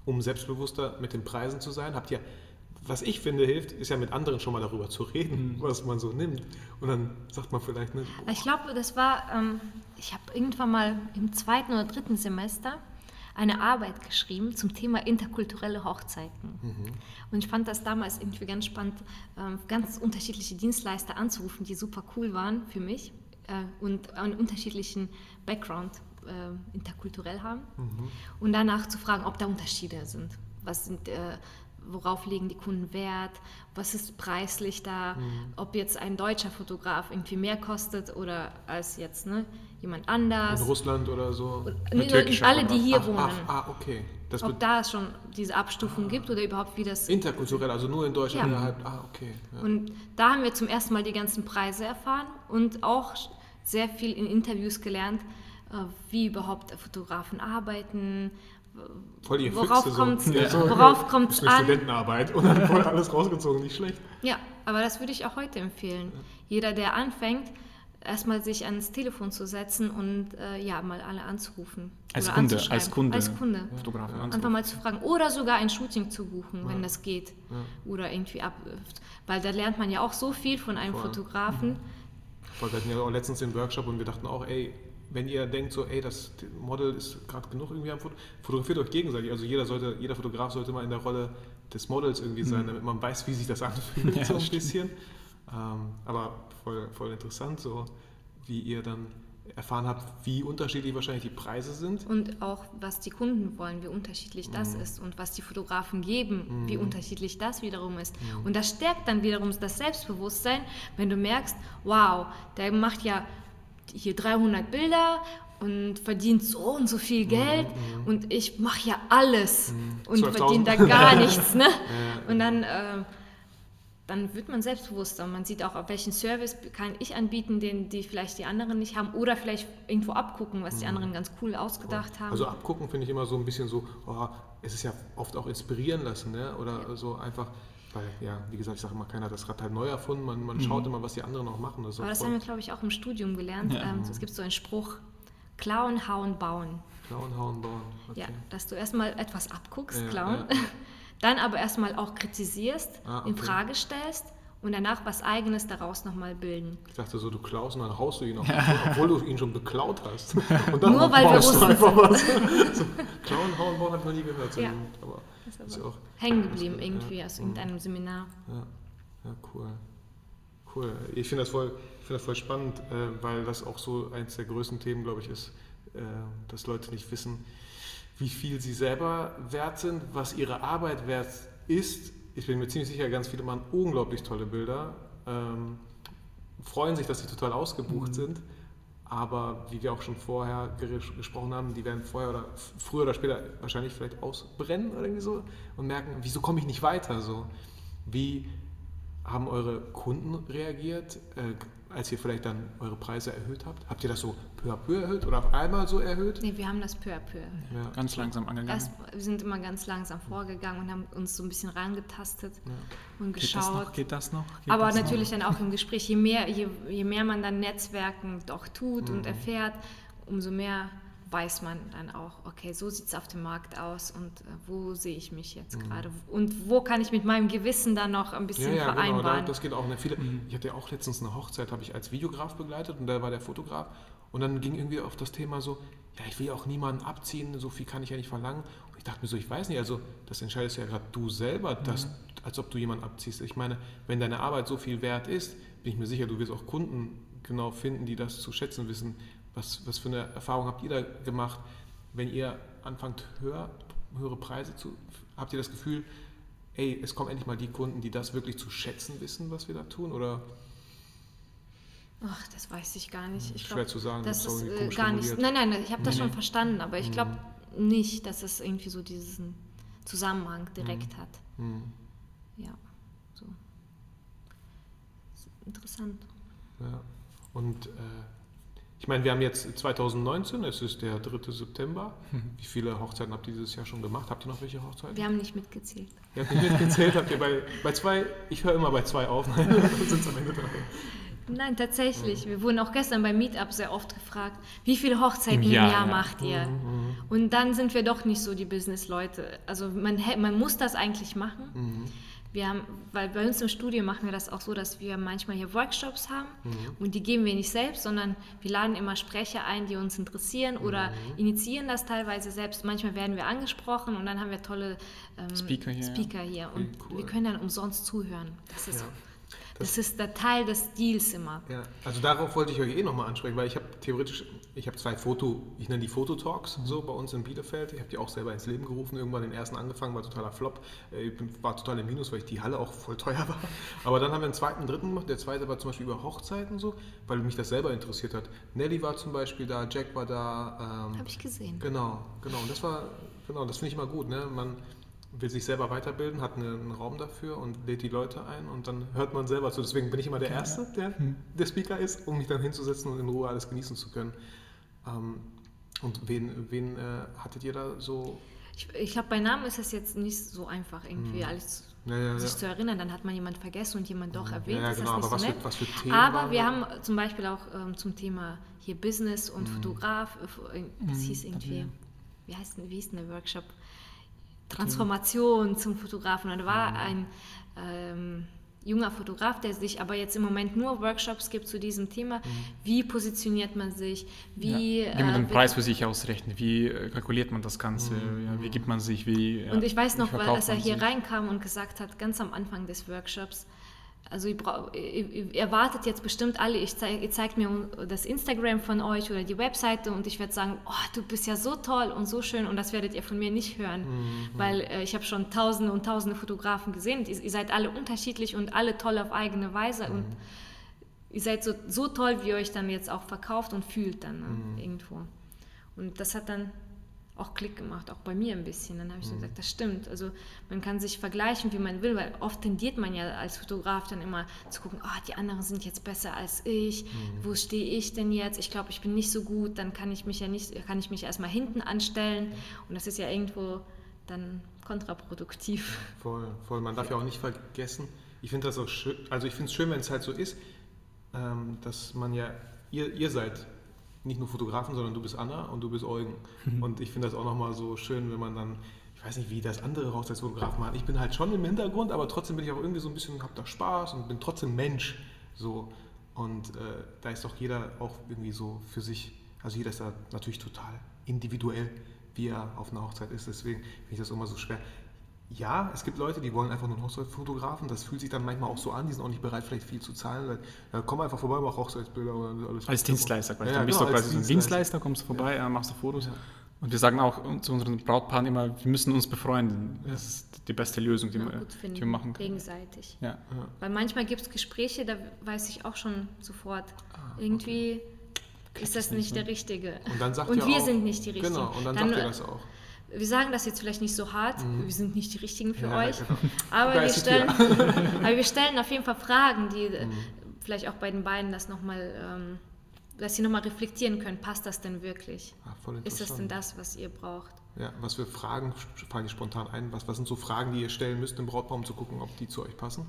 um selbstbewusster mit den Preisen zu sein? Habt ihr, was ich finde hilft, ist ja mit anderen schon mal darüber zu reden, was man so nimmt. Und dann sagt man vielleicht, ne, Ich glaube, das war, ähm, ich habe irgendwann mal im zweiten oder dritten Semester eine Arbeit geschrieben zum Thema interkulturelle Hochzeiten. Und ich fand das damals irgendwie ganz spannend, ähm, ganz unterschiedliche Dienstleister anzurufen, die super cool waren für mich äh, und einen unterschiedlichen Background äh, interkulturell haben. Und danach zu fragen, ob da Unterschiede sind. Was sind äh, worauf legen die Kunden Wert, was ist preislich da, ob jetzt ein deutscher Fotograf irgendwie mehr kostet oder als jetzt ne, jemand in anders. Russland oder so? Nee, alle, die hier ach, wohnen. ach, ah, okay. Das ob da es schon diese Abstufung gibt oder überhaupt wie das. interkulturell, also nur in Deutschland Ja. innerhalb. Ah, okay. Ja. Und da haben wir zum ersten Mal die ganzen Preise erfahren und auch sehr viel in Interviews gelernt, äh, wie überhaupt Fotografen arbeiten, Voll die worauf Füchse kommt's- so. ja. worauf kommt's Das ist eine an? Studentenarbeit und dann voll alles rausgezogen, nicht schlecht. Ja, aber das würde ich auch heute empfehlen. Jeder, der anfängt, erstmal sich ans Telefon zu setzen und äh, ja, mal alle anzurufen. Als oder Kunde, als Kunde. Als Kunde. Fotograf Einfach mal zu fragen. Oder sogar ein Shooting zu buchen, wenn das geht. Oder irgendwie ab. Weil da lernt man ja auch so viel von einem Voll. Fotografen. Weil wir hatten ja auch letztens den Workshop und wir dachten auch, ey, wenn ihr denkt so, ey, das Model ist gerade genug irgendwie am Foto, fotografiert euch gegenseitig. Also jeder sollte, jeder Fotograf sollte mal in der Rolle des Models irgendwie sein, damit man weiß, wie sich das <laughs> anfühlt, Ja, so ein stimmt. bisschen. Ähm, aber voll, voll interessant, so wie ihr dann erfahren habt, wie unterschiedlich wahrscheinlich die Preise sind. Und auch, was die Kunden wollen, wie unterschiedlich das ist. Und was die Fotografen geben, wie unterschiedlich das wiederum ist. Und das stärkt dann wiederum das Selbstbewusstsein, wenn du merkst, wow, der macht ja hier 300 Bilder und verdient so und so viel Geld und ich mache ja alles und 12.000. verdiene da gar <laughs> nichts. Ne? Und dann, äh, dann wird man selbstbewusster. Man sieht auch, auf welchen Service kann ich anbieten, den die vielleicht die anderen nicht haben oder vielleicht irgendwo abgucken, was die anderen ganz cool ausgedacht haben. Also abgucken finde ich immer so ein bisschen so, oh, es ist ja oft auch inspirieren lassen, ne? oder so einfach, weil, ja, wie gesagt, ich sage immer, keiner hat das Rad halt neu erfunden, man, man schaut immer, was die anderen auch machen. Das Aber das voll haben wir, glaube ich, auch im Studium gelernt. Ja. Ähm, es gibt so einen Spruch, klauen, hauen, bauen. klauen, hauen, bauen. Okay. Ja, dass du erstmal etwas abguckst, Ja, klauen, ja. <laughs> dann aber erstmal auch kritisierst, Ah, in okay. Frage stellst und danach was Eigenes daraus nochmal bilden. Ich dachte so, du klaust und dann haust du ihn auch, obwohl du ihn schon beklaut hast. <laughs> Und dann Nur weil wir Russen einfach was. <laughs> so, klauen, hauen, bauen habe ich noch nie gehört. So, Ja. Aber Das ist ist ja aber auch, hängen geblieben Ja. irgendwie aus irgendeinem Seminar. ja, ja, cool. Cool. Ich finde das, voll, ich find das voll spannend, äh, weil das auch so eins der größten Themen, glaube ich, ist, äh, dass Leute nicht wissen, wie viel sie selber wert sind, was ihre Arbeit wert ist. Ich bin mir ziemlich sicher, ganz viele machen unglaublich tolle Bilder, ähm, freuen sich, dass sie total ausgebucht sind. Aber wie wir auch schon vorher ges- gesprochen haben, die werden vorher oder früher oder später wahrscheinlich vielleicht ausbrennen oder irgendwie so und merken, wieso komme ich nicht weiter? So, wie, haben eure Kunden reagiert, äh, als ihr vielleicht dann eure Preise erhöht habt? Habt ihr das so peu à peu erhöht oder auf einmal so erhöht? Nee, wir haben das peu à peu. Ja. Ganz langsam angegangen. Erst, wir sind immer ganz langsam vorgegangen und haben uns so ein bisschen rangetastet und Geht das noch? geschaut. Geht das noch? Geht Aber das noch? natürlich dann auch im Gespräch, je mehr, je, je mehr man dann Netzwerken doch tut Mhm. und erfährt, umso mehr weiß man dann auch, okay, so sieht es auf dem Markt aus und äh, wo sehe ich mich jetzt Mhm. gerade und wo kann ich mit meinem Gewissen dann noch ein Ja, bisschen ja, genau, da, vereinbaren. das geht auch. Ne? Viele, Ich hatte ja auch letztens eine Hochzeit, habe ich als Videograf begleitet und da war der Fotograf und dann ging irgendwie auf das Thema so, ja, ich will ja auch niemanden abziehen, so viel kann ich ja nicht verlangen. Und ich dachte mir so, ich weiß nicht, also das entscheidest ja gerade du selber, dass, als ob du jemanden abziehst. Ich meine, wenn deine Arbeit so viel wert ist, bin ich mir sicher, du wirst auch Kunden genau finden, die das zu schätzen wissen. Was, was für eine Erfahrung habt ihr da gemacht, wenn ihr anfangt, höher, höhere Preise zu, habt ihr das Gefühl, ey, es kommen endlich mal die Kunden, die das wirklich zu schätzen wissen, was wir da tun? Oder Ach, das weiß ich gar nicht. Ich Schwer glaub, zu sagen, Das ist äh, gar nicht. Nein, nein, ich habe das schon nee. verstanden, aber ich glaube nicht, dass es irgendwie so diesen Zusammenhang direkt hat. hm, Ja, so. Interessant. ja. Und äh, ich meine, wir haben jetzt 2019, es ist der 3. September. Wie viele Hochzeiten habt ihr dieses Jahr schon gemacht? Habt ihr noch welche Hochzeiten? Wir haben nicht mitgezählt. Ihr habt nicht mitgezählt, habt ihr bei, bei zwei, ich höre immer bei zwei auf, dann sind es am Ende drei. Nein, tatsächlich. Wir wurden auch gestern beim Meetup sehr oft gefragt, wie viele Hochzeiten im Ja, Jahr ja. macht ihr? Und dann sind wir doch nicht so die Business-Leute. Also man, man muss das eigentlich machen. Mhm. Wir haben, weil bei uns im Studio machen wir das auch so, dass wir manchmal hier Workshops haben Mhm. und die geben wir nicht selbst, sondern wir laden immer Sprecher ein, die uns interessieren oder Mhm. initiieren das teilweise selbst. Manchmal werden wir angesprochen und dann haben wir tolle ähm, Speaker hier. Speaker hier und cool. wir können dann umsonst zuhören. Das ist, Ja. Das ist der Teil des Deals immer. Ja, also darauf wollte ich euch eh nochmal ansprechen, weil ich habe theoretisch, ich habe zwei Foto, ich nenne die Fototalks so bei uns in Bielefeld. Ich habe die auch selber ins Leben gerufen, irgendwann den ersten angefangen, war totaler Flop. Äh, Ich bin- war total im Minus, weil ich die Halle auch voll teuer war. Aber dann haben wir einen zweiten, dritten gemacht. Der zweite war zum Beispiel über Hochzeiten so, weil mich das selber interessiert hat. Nelly war zum Beispiel da, Jack war da. Ähm, Habe ich gesehen. Genau, genau. Und das war, genau, das finde ich immer gut. Ne? Man will sich selber weiterbilden, hat eine, einen Raum dafür und lädt die Leute ein und dann hört man selber zu. Deswegen bin ich immer der Erste, der der Speaker ist, um mich dann hinzusetzen und in Ruhe alles genießen zu können. Ähm, und wen, wen äh, hattet ihr da so? Ich, ich glaube, bei Namen ist es jetzt nicht so einfach, irgendwie Mhm. alles Ja, ja, sich ja. zu erinnern. Dann hat man jemand vergessen und jemand doch erwähnt. Ja, ja, genau, das aber nicht was für, was für Themen Aber wir haben zum Beispiel auch ähm, zum Thema hier Business und Mhm. Fotograf, äh, äh, das hieß irgendwie, wie, heißt, denn- wie hieß denn der Workshop? Transformation zum Fotografen. Und da war Mhm. ein ähm, junger Fotograf, der sich aber jetzt im Moment nur Workshops gibt zu diesem Thema. Mhm. Wie positioniert man sich? Wie, ja. Wie man den äh, Preis für sich ausrechnet, wie äh, kalkuliert man das Ganze, Mhm. ja, wie gibt man sich, wie. Ja, Und ich weiß noch, als er hier sich. reinkam und gesagt hat, ganz am Anfang des Workshops, also ihr, ihr, erwartet jetzt bestimmt alle, ich zeig, ihr zeigt mir das Instagram von euch oder die Webseite und ich werde sagen, oh, du bist ja so toll und so schön und das werdet ihr von mir nicht hören, weil äh, ich habe schon tausende und tausende Fotografen gesehen, ihr, ihr seid alle unterschiedlich und alle toll auf eigene Weise und ihr seid so, so toll, wie ihr euch dann jetzt auch verkauft und fühlt dann ne, irgendwo. Und das hat dann auch Klick gemacht, auch bei mir ein bisschen. Dann habe ich so gesagt, das stimmt. Also man kann sich vergleichen, wie man will, weil oft tendiert man ja als Fotograf dann immer zu gucken, ah, die anderen sind jetzt besser als ich, wo stehe ich denn jetzt? Ich glaube, ich bin nicht so gut, dann kann ich mich ja nicht, kann ich mich erstmal hinten anstellen. Und das ist ja irgendwo dann kontraproduktiv. Voll, voll. Man darf ja auch nicht vergessen, ich finde das auch schön, also ich finde es schön, wenn es halt so ist, ähm, dass man ja, ihr, ihr seid nicht nur Fotografen, sondern du bist Anna und du bist Eugen. Und ich finde das auch nochmal so schön, wenn man dann, ich weiß nicht, wie das andere Hochzeitsfotografen machen. Ich bin halt schon im Hintergrund, aber trotzdem bin ich auch irgendwie so ein bisschen, hab da Spaß und bin trotzdem Mensch. So. Und äh, da ist doch jeder auch irgendwie so für sich, also jeder ist da natürlich total individuell, wie er auf einer Hochzeit ist. Deswegen finde ich das immer so schwer. Ja, es gibt Leute, die wollen einfach nur einen Hochzeitsfotografen. Das fühlt sich dann manchmal auch so an. Die sind auch nicht bereit, vielleicht viel zu zahlen. Ja, komm einfach vorbei, mach Hochzeitsbilder oder alles. Als Dienstleister, quasi. Ja, dann bist genau, du als quasi so ein Dienstleister, kommst du vorbei, äh, machst du Fotos. Und wir sagen auch zu unseren Brautpaaren immer, wir müssen uns befreunden. Das ist die beste Lösung, die, Ja, wir, gut die finden, wir machen können. gegenseitig. Ja. Weil manchmal gibt es Gespräche, da weiß ich auch schon sofort, irgendwie ist das nicht der Richtige. Und dann sagt und wir auch, sind nicht die Richtigen. Genau, und dann, Dann, sagt ihr das auch. Wir sagen das jetzt vielleicht nicht so hart, wir sind nicht die Richtigen für Mhm. Ja, euch, genau. aber, wir stellen, aber wir stellen auf jeden Fall Fragen, die äh, Mhm. vielleicht auch bei den beiden das nochmal, ähm, dass sie nochmal reflektieren können, passt das denn wirklich? Voll Ist das denn das, was ihr braucht? Ja, was für Fragen fallen dir spontan ein? Was, was sind so Fragen, die ihr stellen müsst im Brautpaar, um zu gucken, ob die zu euch passen?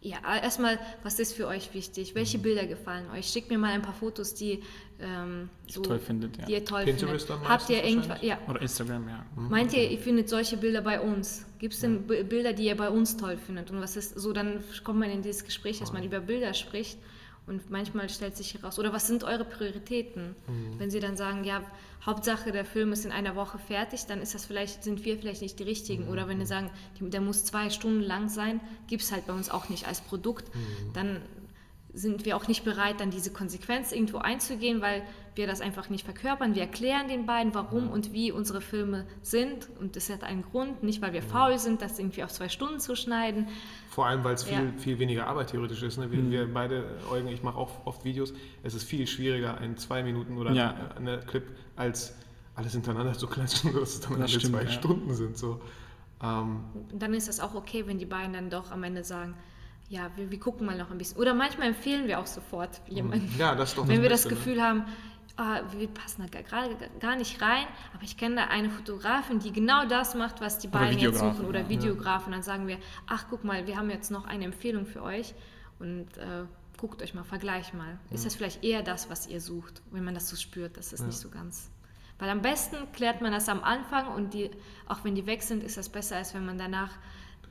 Ja, erstmal, was ist für euch wichtig? Welche Bilder gefallen euch? Schickt mir mal ein paar Fotos, die, ähm, so, toll findet, ja. die ihr toll Pinterest findet. Habt ihr irgendwas? Ja. Oder Instagram, ja. Meint ihr, ihr findet solche Bilder bei uns? Gibt es denn B- Bilder, die ihr bei uns toll findet? Und was ist so, dann kommt man in dieses Gespräch, dass man über Bilder spricht und manchmal stellt sich heraus, oder was sind eure Prioritäten? Wenn sie dann sagen, ja, Hauptsache der Film ist in einer Woche fertig, dann ist das vielleicht, sind wir vielleicht nicht die richtigen. Oder wenn ihr sagen, die- der muss zwei Stunden lang sein, gibt es halt bei uns auch nicht als Produkt, dann sind wir auch nicht bereit, dann diese Konsequenz irgendwo einzugehen, weil wir das einfach nicht verkörpern. Wir erklären den beiden, warum und wie unsere Filme sind. Und das hat einen Grund, nicht weil wir faul sind, das irgendwie auf zwei Stunden zu schneiden. Vor allem, weil es viel, Ja. viel weniger Arbeit theoretisch ist. Ne? Wir, Mhm. wir beide, Eugen, ich mache auch oft Videos. Es ist viel schwieriger, ein zwei Minuten oder Ja. ein eine Clip als alles hintereinander zu klatschen, dass es dann Das Ende stimmt, zwei ja. Stunden sind. So. Ähm, dann ist das auch okay, wenn die beiden dann doch am Ende sagen, ja, wir, wir gucken mal noch ein bisschen. Oder manchmal empfehlen wir auch sofort jemanden. ja, das ist doch Wenn wir das Beste, ne? Gefühl haben, ah, wir passen da gerade gar nicht rein, aber ich kenne da eine Fotografin, die genau das macht, was die beiden jetzt suchen. Oder ja. Videografen. Dann sagen wir, ach guck mal, wir haben jetzt noch eine Empfehlung für euch und äh, guckt euch mal, vergleich mal. Ist das vielleicht eher das, was ihr sucht, wenn man das so spürt, dass es nicht so ganz... Weil am besten klärt man das am Anfang und die, auch wenn die weg sind, ist das besser, als wenn man danach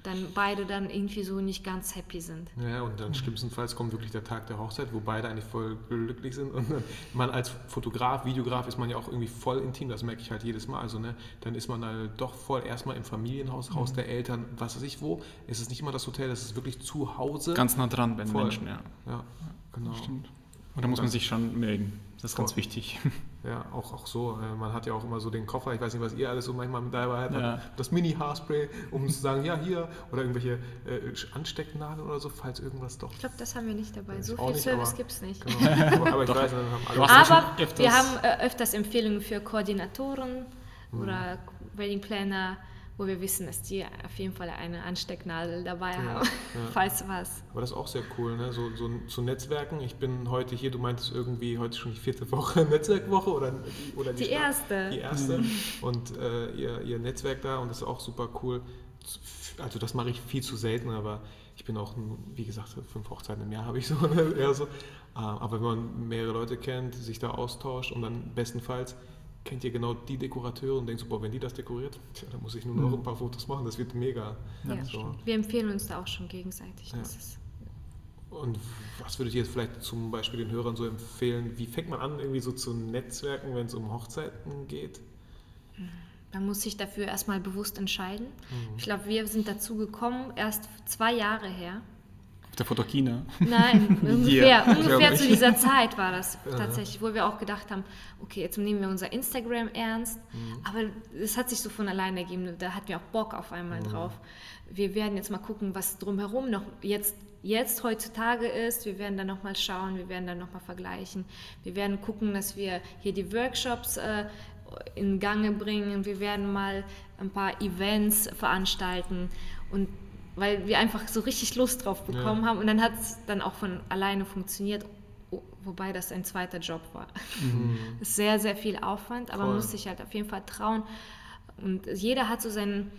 dann beide dann irgendwie so nicht ganz happy sind. Ja, und dann schlimmstenfalls kommt wirklich der Tag der Hochzeit, wo beide eigentlich voll glücklich sind. Und man als Fotograf, Videograf ist man ja auch irgendwie voll intim, das merke ich halt jedes Mal. Also, ne, dann ist man halt doch voll erstmal im Familienhaus, Haus der Eltern, was weiß ich wo. Es ist nicht immer das Hotel, es ist wirklich zu Hause. Ganz nah dran bei den Voll. Menschen, ja. Ja, genau. Stimmt. Und da muss man sich schon mögen. Das ist ganz Voll. wichtig. Ja, auch, auch so. äh, Man hat ja auch immer so den Koffer, ich weiß nicht, was ihr alles so manchmal mit dabei habt, Ja. das Mini-Haarspray, um zu sagen, ja, hier, oder irgendwelche äh, Anstecknadeln oder so, falls irgendwas doch. Ich glaube, das haben wir nicht dabei. So viel nicht, Service aber- gibt es nicht. Genau. <laughs> Aber, aber ich weiß, dann haben Aber wir haben äh, öfters Empfehlungen für Koordinatoren oder Wedding Planner, wo wir wissen, dass die auf jeden Fall eine Anstecknadel dabei haben, <laughs> falls was. Aber das ist auch sehr cool, ne? so, so zu Netzwerken. Ich bin heute hier, du meintest irgendwie, heute schon die vierte Woche <laughs> Netzwerkwoche oder, die- oder Die Start- erste. Die erste. Und äh, ihr, ihr Netzwerk da und das ist auch super cool. Also das mache ich viel zu selten, aber ich bin auch, wie gesagt, fünf Hochzeiten im Jahr habe ich so, <laughs> ne? eher so. Äh, Aber wenn man mehrere Leute kennt, sich da austauscht und dann bestenfalls kennt ihr genau die Dekorateure und denkt so, boah, wenn die das dekoriert, tja, dann muss ich nur noch ein paar Fotos machen, das wird mega. Ja. So. Wir empfehlen uns da auch schon gegenseitig. Ja. Das ist, Und was würdet ihr jetzt vielleicht zum Beispiel den Hörern so empfehlen? Wie fängt man an, irgendwie so zu netzwerken, wenn es um Hochzeiten geht? man muss sich dafür erstmal bewusst entscheiden. Mhm. Ich glaube, wir sind dazu gekommen, erst zwei Jahre her. Auf der Fotokina. Nein, <laughs> ungefähr, glaub ungefähr zu dieser Zeit war das <laughs> tatsächlich, wo wir auch gedacht haben, okay, jetzt nehmen wir unser Instagram ernst, aber es hat sich so von alleine ergeben, da hatten wir auch Bock auf einmal drauf. Wir werden jetzt mal gucken, was drumherum noch jetzt, jetzt heutzutage ist, wir werden dann nochmal schauen, wir werden dann nochmal vergleichen, wir werden gucken, dass wir hier die Workshops äh, in Gange bringen, wir werden mal ein paar Events veranstalten. Und weil wir einfach so richtig Lust drauf bekommen haben und dann hat es dann auch von alleine funktioniert, wobei das ein zweiter Job war. Ist <laughs> sehr, sehr viel Aufwand, aber man Voll. muss sich halt auf jeden Fall trauen und jeder hat so seinen,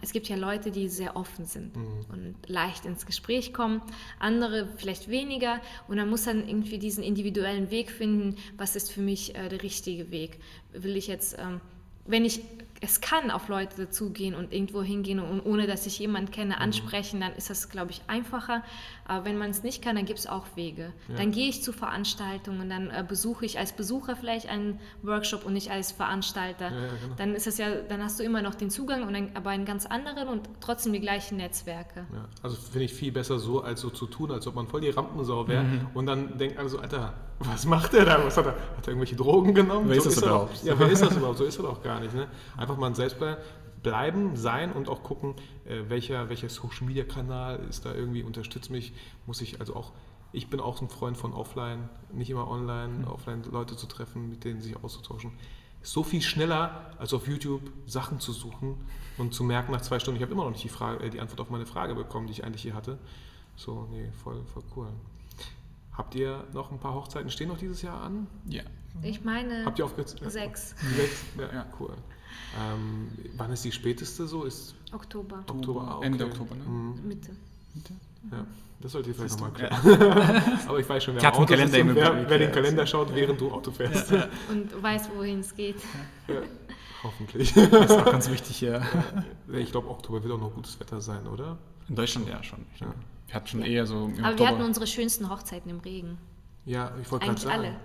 es gibt ja Leute, die sehr offen sind und leicht ins Gespräch kommen, andere vielleicht weniger und man muss dann irgendwie diesen individuellen Weg finden, was ist für mich äh, der richtige Weg. Will ich jetzt, ähm, wenn ich es kann, auf Leute zugehen und irgendwo hingehen und ohne dass ich jemanden kenne, ansprechen, dann ist das, glaube ich, einfacher. Aber wenn man es nicht kann, dann gibt es auch Wege. Dann gehe ich zu Veranstaltungen, dann äh, besuche ich als Besucher vielleicht einen Workshop und nicht als Veranstalter. Ja, ja, genau. Dann ist es ja, dann hast du immer noch den Zugang und dann, aber einen ganz anderen und trotzdem die gleichen Netzwerke. Ja, also finde ich viel besser so, als so zu tun, als ob man voll die Rampensau wäre und dann denkt alle so, Alter, was macht der da? Was hat er? Hat er irgendwelche Drogen genommen? Wer so ist das er überhaupt? Doch, ja, wer ist das überhaupt? So ist er doch gar nicht. Ne? Einfach mal selbst bleiben, sein und auch gucken, äh, welcher, welcher Social Media Kanal ist da irgendwie, unterstützt mich, muss ich also auch. Ich bin auch so ein Freund von offline, nicht immer online, offline Leute zu treffen, mit denen sich auszutauschen. so viel schneller, als auf YouTube Sachen zu suchen und zu merken nach zwei Stunden, ich habe immer noch nicht die, Frage, äh, die Antwort auf meine Frage bekommen, die ich eigentlich hier hatte. So, nee, voll, voll cool. Habt ihr noch ein paar Hochzeiten stehen noch dieses Jahr an? Ja. Ich meine Habt ihr aufgehört? sechs Sechs? Ja, Ja. cool. Ähm, wann ist die späteste so? Ist Oktober, Oktober? Okay. Ende Oktober, ne? Mhm. Mitte. Ja, das sollte ihr vielleicht nochmal klären. <laughs> Aber ich weiß schon, wer, Auto Kalender im wer, wer den ja. Kalender schaut, während du Auto fährst. <laughs> Und weiß, wohin es geht. Ja, hoffentlich. Das ist auch ganz wichtig hier. Ich glaube, Oktober wird auch noch gutes Wetter sein, oder? In Deutschland ja schon. Ja. Wir hatten schon eher so im Aber wir Oktober. hatten unsere schönsten Hochzeiten im Regen. Ja, ich wollte gerade Eigentlich sagen.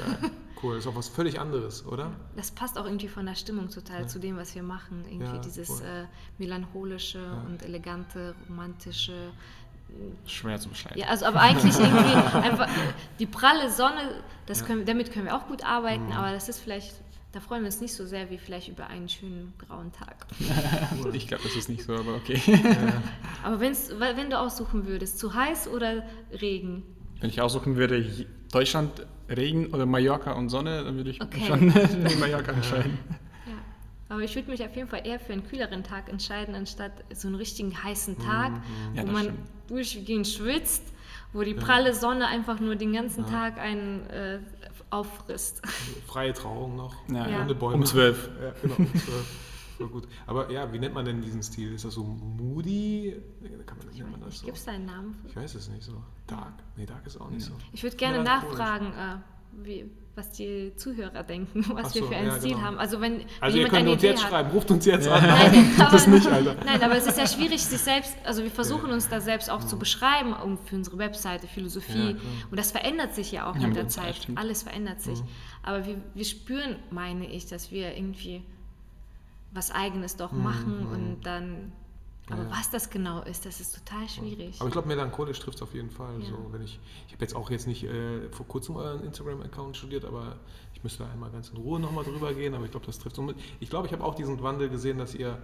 alle. Geil. Cool, ist auch was völlig anderes, oder? Das passt auch irgendwie von der Stimmung total zu dem, was wir machen. Irgendwie Ja, dieses äh, melancholische und elegante, romantische. Schwer zu beschreiben. Ja, also aber eigentlich irgendwie <laughs> einfach die pralle Sonne, das können, damit können wir auch gut arbeiten, Mhm. aber das ist vielleicht, da freuen wir uns nicht so sehr wie vielleicht über einen schönen grauen Tag. <laughs> Ich glaube, das ist nicht so, aber okay. Aber wenn's, wenn du aussuchen würdest, zu heiß oder Regen? Wenn ich aussuchen würde, Deutschland, Regen oder Mallorca und Sonne, dann würde ich Okay. schon <laughs> Mallorca entscheiden. Ja. Aber ich würde mich auf jeden Fall eher für einen kühleren Tag entscheiden, anstatt so einen richtigen heißen Tag, Ja, wo man stimmt. durchgehend schwitzt, wo die pralle Sonne einfach nur den ganzen Tag einen äh, auffrisst. Freie Trauung noch, Ja, Ja. ohne Bäume. Um zwölf. Ja, genau, um zwölf. Voll gut. Aber ja, wie nennt man denn diesen Stil? Ist das so moody? Kann man, nennt man das so? Gibt es da einen Namen für? Ich weiß es nicht so. Dark? Nee, Dark ist auch nicht so. Ich würde gerne nachfragen, äh, wie, was die Zuhörer denken, <laughs> was Ach wir so, für einen ja, Stil genau. haben. Also wenn Also ihr jemand könnt eine uns Idee jetzt hat. schreiben, ruft uns jetzt an. Nein, <laughs> Tut das aber- nicht, Alter. Nein, aber es ist ja schwierig, sich selbst, also wir versuchen uns da selbst auch zu beschreiben um, für unsere Webseite, Philosophie. Ja, und das verändert sich ja auch Ja, mit der Zeit. Alles verändert sich. Aber wir, wir spüren, meine ich, dass wir irgendwie was Eigenes doch machen und dann. Aber Ja. was das genau ist, das ist total schwierig. Aber ich glaube, melancholisch trifft es auf jeden Fall. Ja. So, wenn ich ich habe jetzt auch jetzt nicht äh, vor kurzem euren Instagram-Account studiert, aber ich müsste da einmal ganz in Ruhe nochmal drüber gehen. Aber ich glaube, das trifft so mit. Ich glaube, ich habe auch diesen Wandel gesehen, dass ihr.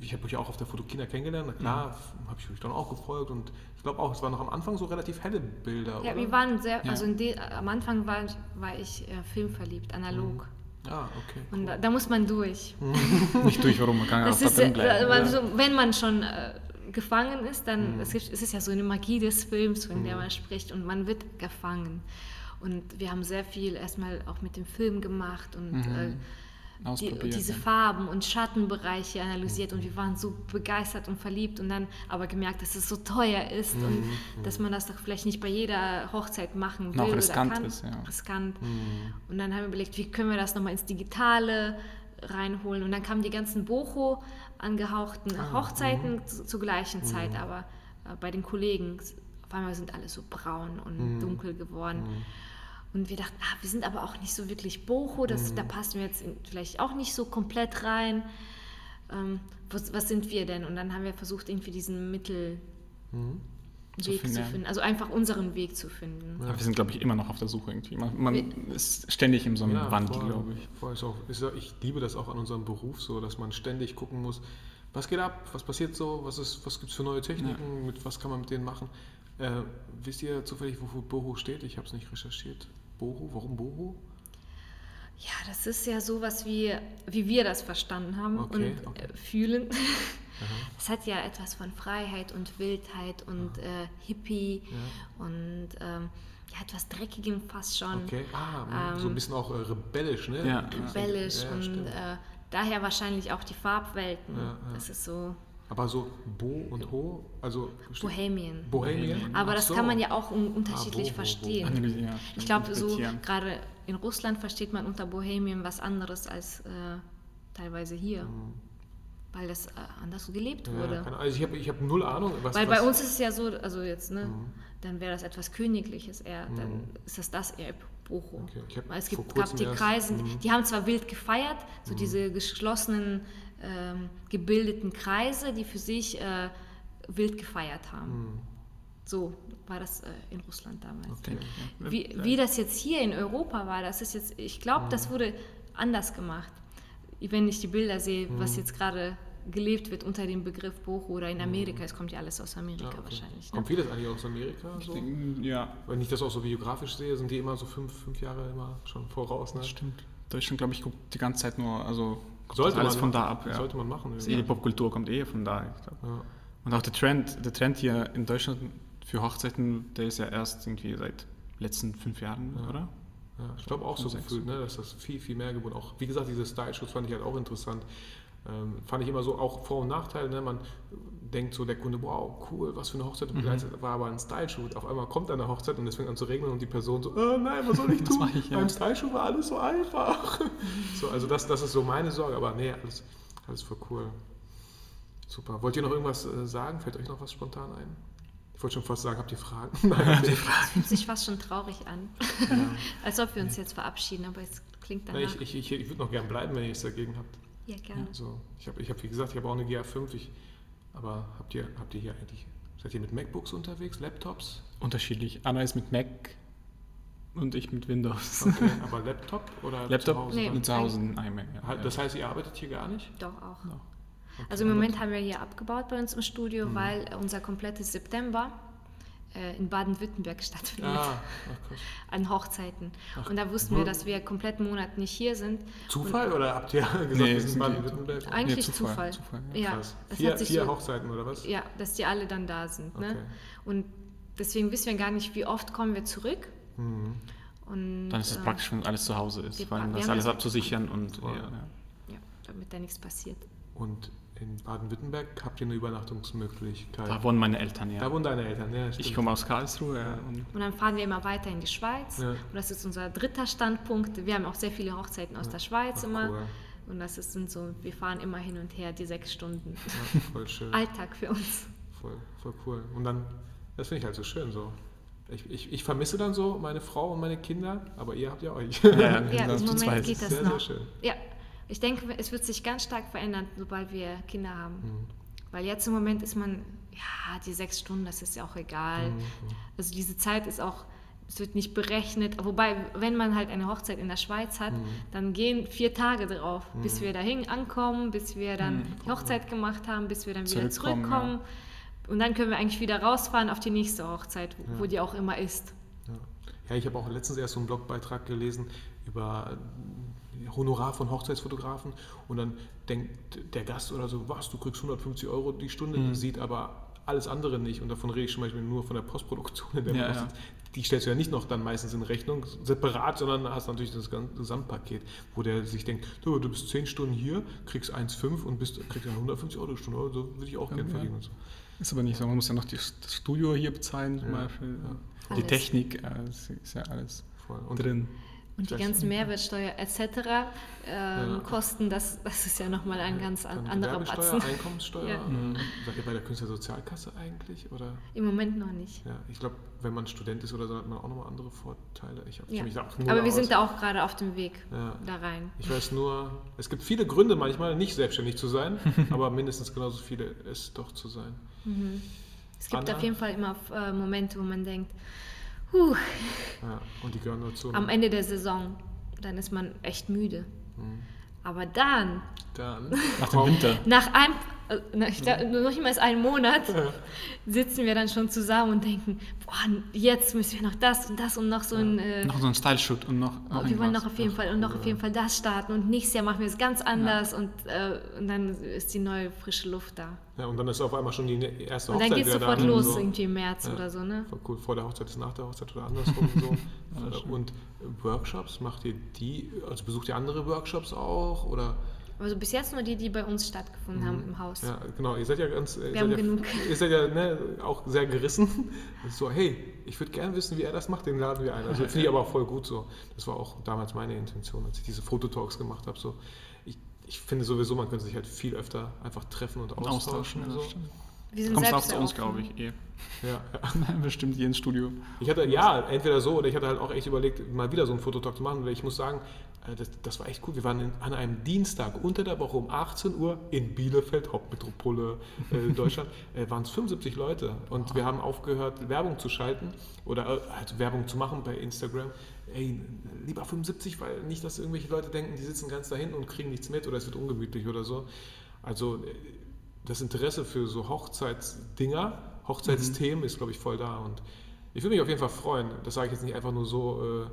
Ich habe euch ja auch auf der Fotokina kennengelernt. Na klar, Mhm. habe ich euch dann auch gefolgt. Und ich glaube auch, es waren noch am Anfang so relativ helle Bilder. ja, oder? wir waren sehr, Ja. also in de, am Anfang war, war ich äh, filmverliebt, analog. Ah, okay. Und da, da muss man durch. Nicht durch, warum man kann ja auch Das da ist, drin äh, bleiben. also, wenn man schon äh, gefangen ist, Mhm. dann es, gibt, es ist ja so eine Magie des Films, von der man spricht und man wird gefangen. Und wir haben sehr viel erstmal auch mit dem Film gemacht und äh, die, diese. Farben und Schattenbereiche analysiert und wir waren so begeistert und verliebt und dann aber gemerkt, dass es so teuer ist Mhm, und dass man das doch vielleicht nicht bei jeder Hochzeit machen will Noch oder riskant kann. ist, ja. Riskant. Mhm. Und dann haben wir überlegt, wie können wir das nochmal ins Digitale reinholen und dann kamen die ganzen Boho angehauchten Ah, Hochzeiten mhm. zu, zur gleichen Zeit, aber äh, bei den Kollegen auf einmal sind alle so braun und Mhm. dunkel geworden. Und wir dachten, ah, wir sind aber auch nicht so wirklich Boho, das, Mhm. da passen wir jetzt in, vielleicht auch nicht so komplett rein. Ähm, was, was sind wir denn? Und dann haben wir versucht, irgendwie diesen Mittelweg Mhm. zu finden, finden, ja. also einfach unseren Weg zu finden. Aber wir sind, glaube ich, immer noch auf der Suche irgendwie. Man, man ist ständig in so einem Ja, Wandel, glaube ich. Voll, ist auch, ist, auch- ich liebe das auch an unserem Beruf so, dass man ständig gucken muss, was geht ab, was passiert so, was, ist- was gibt es für neue Techniken, mit was kann man mit denen machen. Äh, wisst ihr zufällig, wofür Boho steht? Ich habe es nicht recherchiert. Boho, warum Boho? Ja, das ist ja sowas wie, wie wir das verstanden haben Okay, und okay. Äh, fühlen. Es <laughs> hat ja etwas von Freiheit und Wildheit und äh, Hippie und ähm, ja, etwas Dreckigem fast schon. Okay, ah, so ein bisschen auch äh, rebellisch, ne? Ja, Rebellisch Ja, und äh, daher wahrscheinlich auch die Farbwelten. Ja, ja. Das ist so Aber so Bo und Ho, also Bohemian. Bohemian. Aber das so. kann man ja auch un unterschiedlich Boho, Boho. verstehen. Analysieren, ja, Ich glaube, so gerade in Russland versteht man unter Bohemian was anderes als äh, teilweise hier, weil das äh, anders gelebt Mhm. Ja, wurde. also ich habe ich hab null Ahnung. Was, Weil was, bei uns ist es ja so, also jetzt, ne, Mhm. dann wäre das etwas Königliches eher, dann ist das das eher Bocho. Okay, es gibt, gab die erst- Kreise, Mhm. die haben zwar wild gefeiert, so diese geschlossenen, ähm, gebildeten Kreise, die für sich äh, wild gefeiert haben. Mhm. So war das äh, in Russland damals. Okay. Wie, wie das jetzt hier in Europa war, das ist jetzt, ich glaube, Mhm. das wurde anders gemacht. Wenn ich die Bilder sehe, Mhm. was jetzt gerade gelebt wird unter dem Begriff Bocho oder in Amerika, es kommt ja alles aus Amerika Mhm. Ja, okay. wahrscheinlich. Ne? Kommt vieles eigentlich aus Amerika? So? Ja, Wenn ich das auch so videografisch sehe, sind die immer so fünf, fünf Jahre immer schon voraus. Ne? das stimmt. Deutschland, glaube ich, guckt die ganze Zeit nur, also kommt Sollte alles man von da ab. Ja. Sollte man machen. Eh, die Popkultur kommt eh von da. Ja. Und auch der Trend, der Trend hier in Deutschland für Hochzeiten, der ist ja erst irgendwie seit letzten fünf Jahren, Ja. oder? Ja, ich glaube auch so gefühlt, ne, dass das viel, viel mehr geworden Auch, wie gesagt, diese Style-Shoots fand ich halt auch interessant. Ähm, fand ich immer so, auch Vor- und Nachteile. Ne? Man denkt so, der Kunde, wow, cool, was für eine Hochzeit du Mhm. begleitet, war aber ein Style-Shoot. Auf einmal kommt eine Hochzeit und es fängt an zu regnen und die Person so, äh, nein, was soll ich <laughs> tun? ich, ja. Beim Style-Shoot war alles so einfach. <laughs> so, also das, das ist so meine Sorge, aber nee, alles, alles voll cool. Super. Wollt ihr noch irgendwas äh, sagen? Fällt euch noch was spontan ein? Ich wollte schon fast sagen, habt ihr Fragen? <laughs> Nein, habt ihr Das fühlt sich fast schon traurig an. Ja. Als ob wir uns jetzt verabschieden, aber es klingt danach. Nee, ich ich, ich, ich würde noch gern bleiben, wenn ihr nichts dagegen habt. Ja, gerne. Also, ich habe, ich hab, wie gesagt, ich habe auch eine GA5, ich, aber habt ihr, habt ihr hier eigentlich, seid ihr mit MacBooks unterwegs, Laptops? Unterschiedlich. Anna ist mit Mac und ich mit Windows. Okay, <laughs> aber Laptop oder Laptop zu Hause? Nee. zu Hause ein iMac. Ja. Das heißt, ihr arbeitet hier gar nicht? Doch auch. Ja. Okay. Also im Moment haben wir hier abgebaut bei uns im Studio, Mhm. weil unser komplettes September äh, in Baden-Württemberg stattfindet. Ah. <laughs> An Hochzeiten. Ach, und da wussten wir, dass wir komplett einen Monat nicht hier sind. Zufall oder habt ihr <laughs> gesagt, Nee, wir sind sind Baden-Württemberg? Eigentlich Zufall, Zufall. Zufall, ja, das Vier, vier so, Hochzeiten oder was? ja, dass die alle dann da sind. Ne? Okay. Und deswegen wissen wir gar nicht, wie oft kommen wir zurück. Mhm. Und, Dann ist es äh, praktisch, wenn alles zu Hause ist, wir das alles abzusichern und ja, ja. Ja, damit da nichts passiert. Und in Baden-Württemberg habt ihr eine Übernachtungsmöglichkeit? Da wohnen meine Eltern, Da ja. wohnen deine Eltern, ja, stimmt. Ich komme aus Karlsruhe ja, und Und dann fahren wir immer weiter in die Schweiz. Ja. Und das ist unser dritter Standpunkt. Wir haben auch sehr viele Hochzeiten aus der Schweiz Ach, immer. cool. Und das ist, sind so, wir fahren immer hin und her, die sechs Stunden. Ja, voll schön. <laughs> Alltag für uns. Voll, voll cool. Und dann, das finde ich halt so schön so. Ich, ich, ich vermisse dann so meine Frau und meine Kinder, aber ihr habt ja euch. ja, Ja, das im zu Moment zweit. geht das sehr, noch. sehr schön. Ja, ich denke, es wird sich ganz stark verändern, sobald wir Kinder haben. Mhm. Weil jetzt im Moment ist man, ja, die sechs Stunden, das ist ja auch egal. Mhm. Also diese Zeit ist auch, es wird nicht berechnet. Wobei, wenn man halt eine Hochzeit in der Schweiz hat, Mhm. dann gehen vier Tage drauf, bis wir dahin ankommen, bis wir dann Mhm. die Hochzeit gemacht haben, bis wir dann wieder Zurückkommen, zurückkommen. Und dann können wir eigentlich wieder rausfahren auf die nächste Hochzeit, wo, wo Ja. die auch immer ist. Ja, ja ich habe auch letztens erst so einen Blogbeitrag gelesen über Honorar von Hochzeitsfotografen und dann denkt der Gast oder so, was, du kriegst 150 Euro die Stunde, Mhm. sieht aber alles andere nicht und davon rede ich zum Beispiel nur von der Postproduktion, in der Ja, ja. die stellst du ja nicht noch dann meistens in Rechnung separat, sondern hast natürlich das ganze Gesamtpaket, wo der sich denkt, du, du bist 10 Stunden hier, kriegst 1,5 und bist, kriegst dann 150 Euro die Stunde, so würde ich auch gerne Ja. verdienen. Und so. Ist aber nicht so, man muss ja noch die, das Studio hier bezahlen zum Ja, Beispiel. ja. Die Alles. Technik, äh, ist ja alles Voll. Und drin. Und die ganzen Mehrwertsteuer etc. Ähm, Ja. Kosten, das, das ist ja nochmal ein ganz an, anderer Batzen. <laughs> Einkommenssteuer. Ja. äh, Seid ihr bei der Künstlersozialkasse eigentlich? Oder? Im Moment noch nicht. Ja, ich glaube, wenn man Student ist oder so, hat man auch nochmal andere Vorteile. Ich Ja. mich da auch Aber wir aus. sind da auch gerade auf dem Weg Ja. da rein. Ich weiß nur, es gibt viele Gründe manchmal, nicht selbstständig zu sein, <laughs> aber mindestens genauso viele, es doch zu sein. Es gibt Anna? auf jeden Fall immer äh, Momente, wo man denkt, huh, Ja, und die gehören dazu. am Ende der Saison, dann ist man echt müde. Aber dann, Dann Nach dem Winter. nach einem, na, ich glaub, noch nicht mal als einen Monat, sitzen wir dann schon zusammen und denken, boah, jetzt müssen wir noch das und das und noch so ein... Äh, Noch so ein Style-Shoot und noch, noch wir wollen noch auf jeden Fall und noch auf jeden Fall das starten und nächstes Jahr machen wir es ganz anders und, äh, und dann ist die neue frische Luft da. Ja, und dann ist auf einmal schon die erste Und Hochzeit dann geht es sofort da. los, So. irgendwie im März Ja. oder so, ne? Cool, vor der Hochzeit ist nach der Hochzeit oder andersrum so. <laughs> Äh, und Workshops, macht ihr die, also besucht ihr andere Workshops auch? Oder? Also bis jetzt nur die, die bei uns stattgefunden haben im Haus. Mhm. Ja, genau, ihr seid ja ganz, ihr Wir seid haben ja, genug. ihr seid ja ne, auch sehr gerissen. <laughs> So, hey, ich würde gerne wissen, wie er das macht, den laden wir ein. Also finde ich aber auch voll gut so. Das war auch damals meine Intention, als ich diese Fototalks gemacht habe. So, ich, ich finde sowieso, man könnte sich halt viel öfter einfach treffen und Und austauschen. austauschen. und so. Wir sind Kommst auch selbst zu uns, glaube ich, eh. Ja. <laughs> Bestimmt hier ins Studio. Ich hatte, ja, entweder so oder ich hatte halt auch echt überlegt, mal wieder so einen Fototalk zu machen, weil ich muss sagen, äh, das, das war echt cool. Wir waren in, an einem Dienstag unter der Woche um 18 Uhr in Bielefeld, Hauptmetropole äh, Deutschland, <laughs> äh, waren es 75 Leute und wir haben aufgehört, Werbung zu schalten oder äh, halt Werbung zu machen bei Instagram. Ey, lieber 75, weil nicht, dass irgendwelche Leute denken, die sitzen ganz da hinten und kriegen nichts mit oder es wird ungemütlich oder so. Also äh, das Interesse für so Hochzeitsdinger, Hochzeitsthemen ist, glaube ich, voll da. Und ich würde mich auf jeden Fall freuen. Das sage ich jetzt nicht einfach nur so, äh,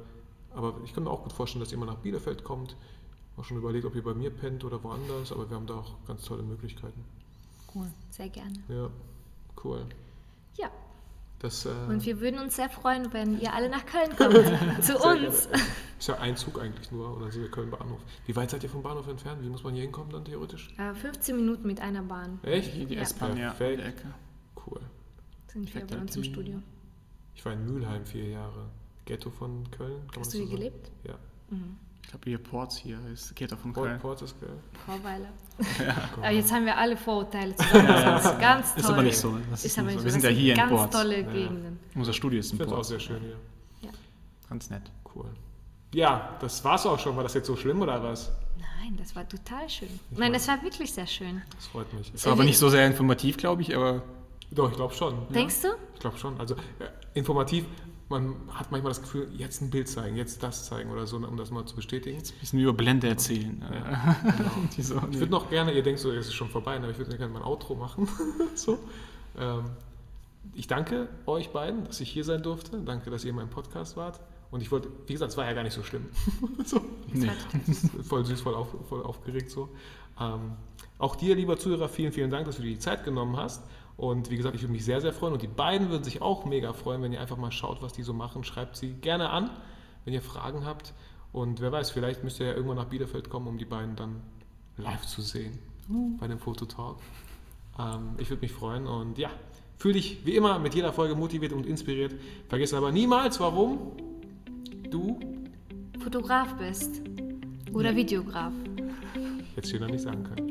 Aber ich kann mir auch gut vorstellen, dass ihr mal nach Bielefeld kommt. Auch schon überlegt, ob ihr bei mir pennt oder woanders, aber wir haben da auch ganz tolle Möglichkeiten. Cool. Sehr gerne. Ja, cool. Ja. Das äh, Und wir würden uns sehr freuen, wenn ihr alle nach Köln kommt. <laughs> zu uns. gerne. ist ja ein Zug eigentlich nur und dann sind wir Köln Bahnhof. Wie weit seid ihr vom Bahnhof entfernt? Wie muss man hier hinkommen dann theoretisch? Äh, 15 Minuten mit einer Bahn Echt? Die Ja. S-Bahn, ja, Perfekt. Cool. sind wir bei uns im. Studio. Ich war in Mülheim vier Jahre. Ghetto von Köln. Hast du hier so gelebt? Ja. Ich glaube, hier Ports hier ist Keter von Port, Köln. Port ist geil. Vorweiler. <laughs> Aber jetzt haben wir alle Vorurteile zusammengesetzt. Ganz toll. Ist aber nicht so. Das Ist ist aber nicht so. so. Wir sind Das ja hier in ganz Ports. tolle Ja. Gegenden. Unser Studio ist Ich in es auch Ports. sehr schön hier. Ganz nett. Cool. Ja, das war's auch schon. War das jetzt so schlimm oder was? Nein, das war total schön. Nein, das war wirklich sehr schön. Das freut mich. Es war aber nicht so sehr informativ, glaube ich, aber Doch, ich glaube schon. Denkst du? Ich glaube schon. Also ja, informativ, man hat manchmal das Gefühl, jetzt ein Bild zeigen, jetzt das zeigen oder so, um das mal zu bestätigen. ein bisschen über Blende erzählen. <laughs> Die so, Ich würde noch gerne, ihr denkt so, es ist schon vorbei, aber ich würde gerne mein Outro machen. <laughs> so. ähm, ich danke euch beiden, dass ich hier sein durfte. Danke, dass ihr in meinem Podcast wart. Und ich wollte, wie gesagt, es war ja gar nicht so schlimm. <laughs> so. nee. voll süß, voll, auf, voll aufgeregt so. Ähm, auch dir, lieber Zuhörer, vielen, vielen Dank, dass du dir die Zeit genommen hast. Und wie gesagt, ich würde mich sehr, sehr freuen. Und die beiden würden sich auch mega freuen, wenn ihr einfach mal schaut, was die so machen. Schreibt sie gerne an, wenn ihr Fragen habt. Und wer weiß, vielleicht müsst ihr ja irgendwann nach Bielefeld kommen, um die beiden dann live zu sehen bei dem Fototalk. Ähm, ich würde mich freuen. Und ja, fühl dich wie immer mit jeder Folge motiviert und inspiriert. Vergiss aber niemals, warum du Fotograf bist. Oder Videograf. jetzt hier noch nicht sagen können.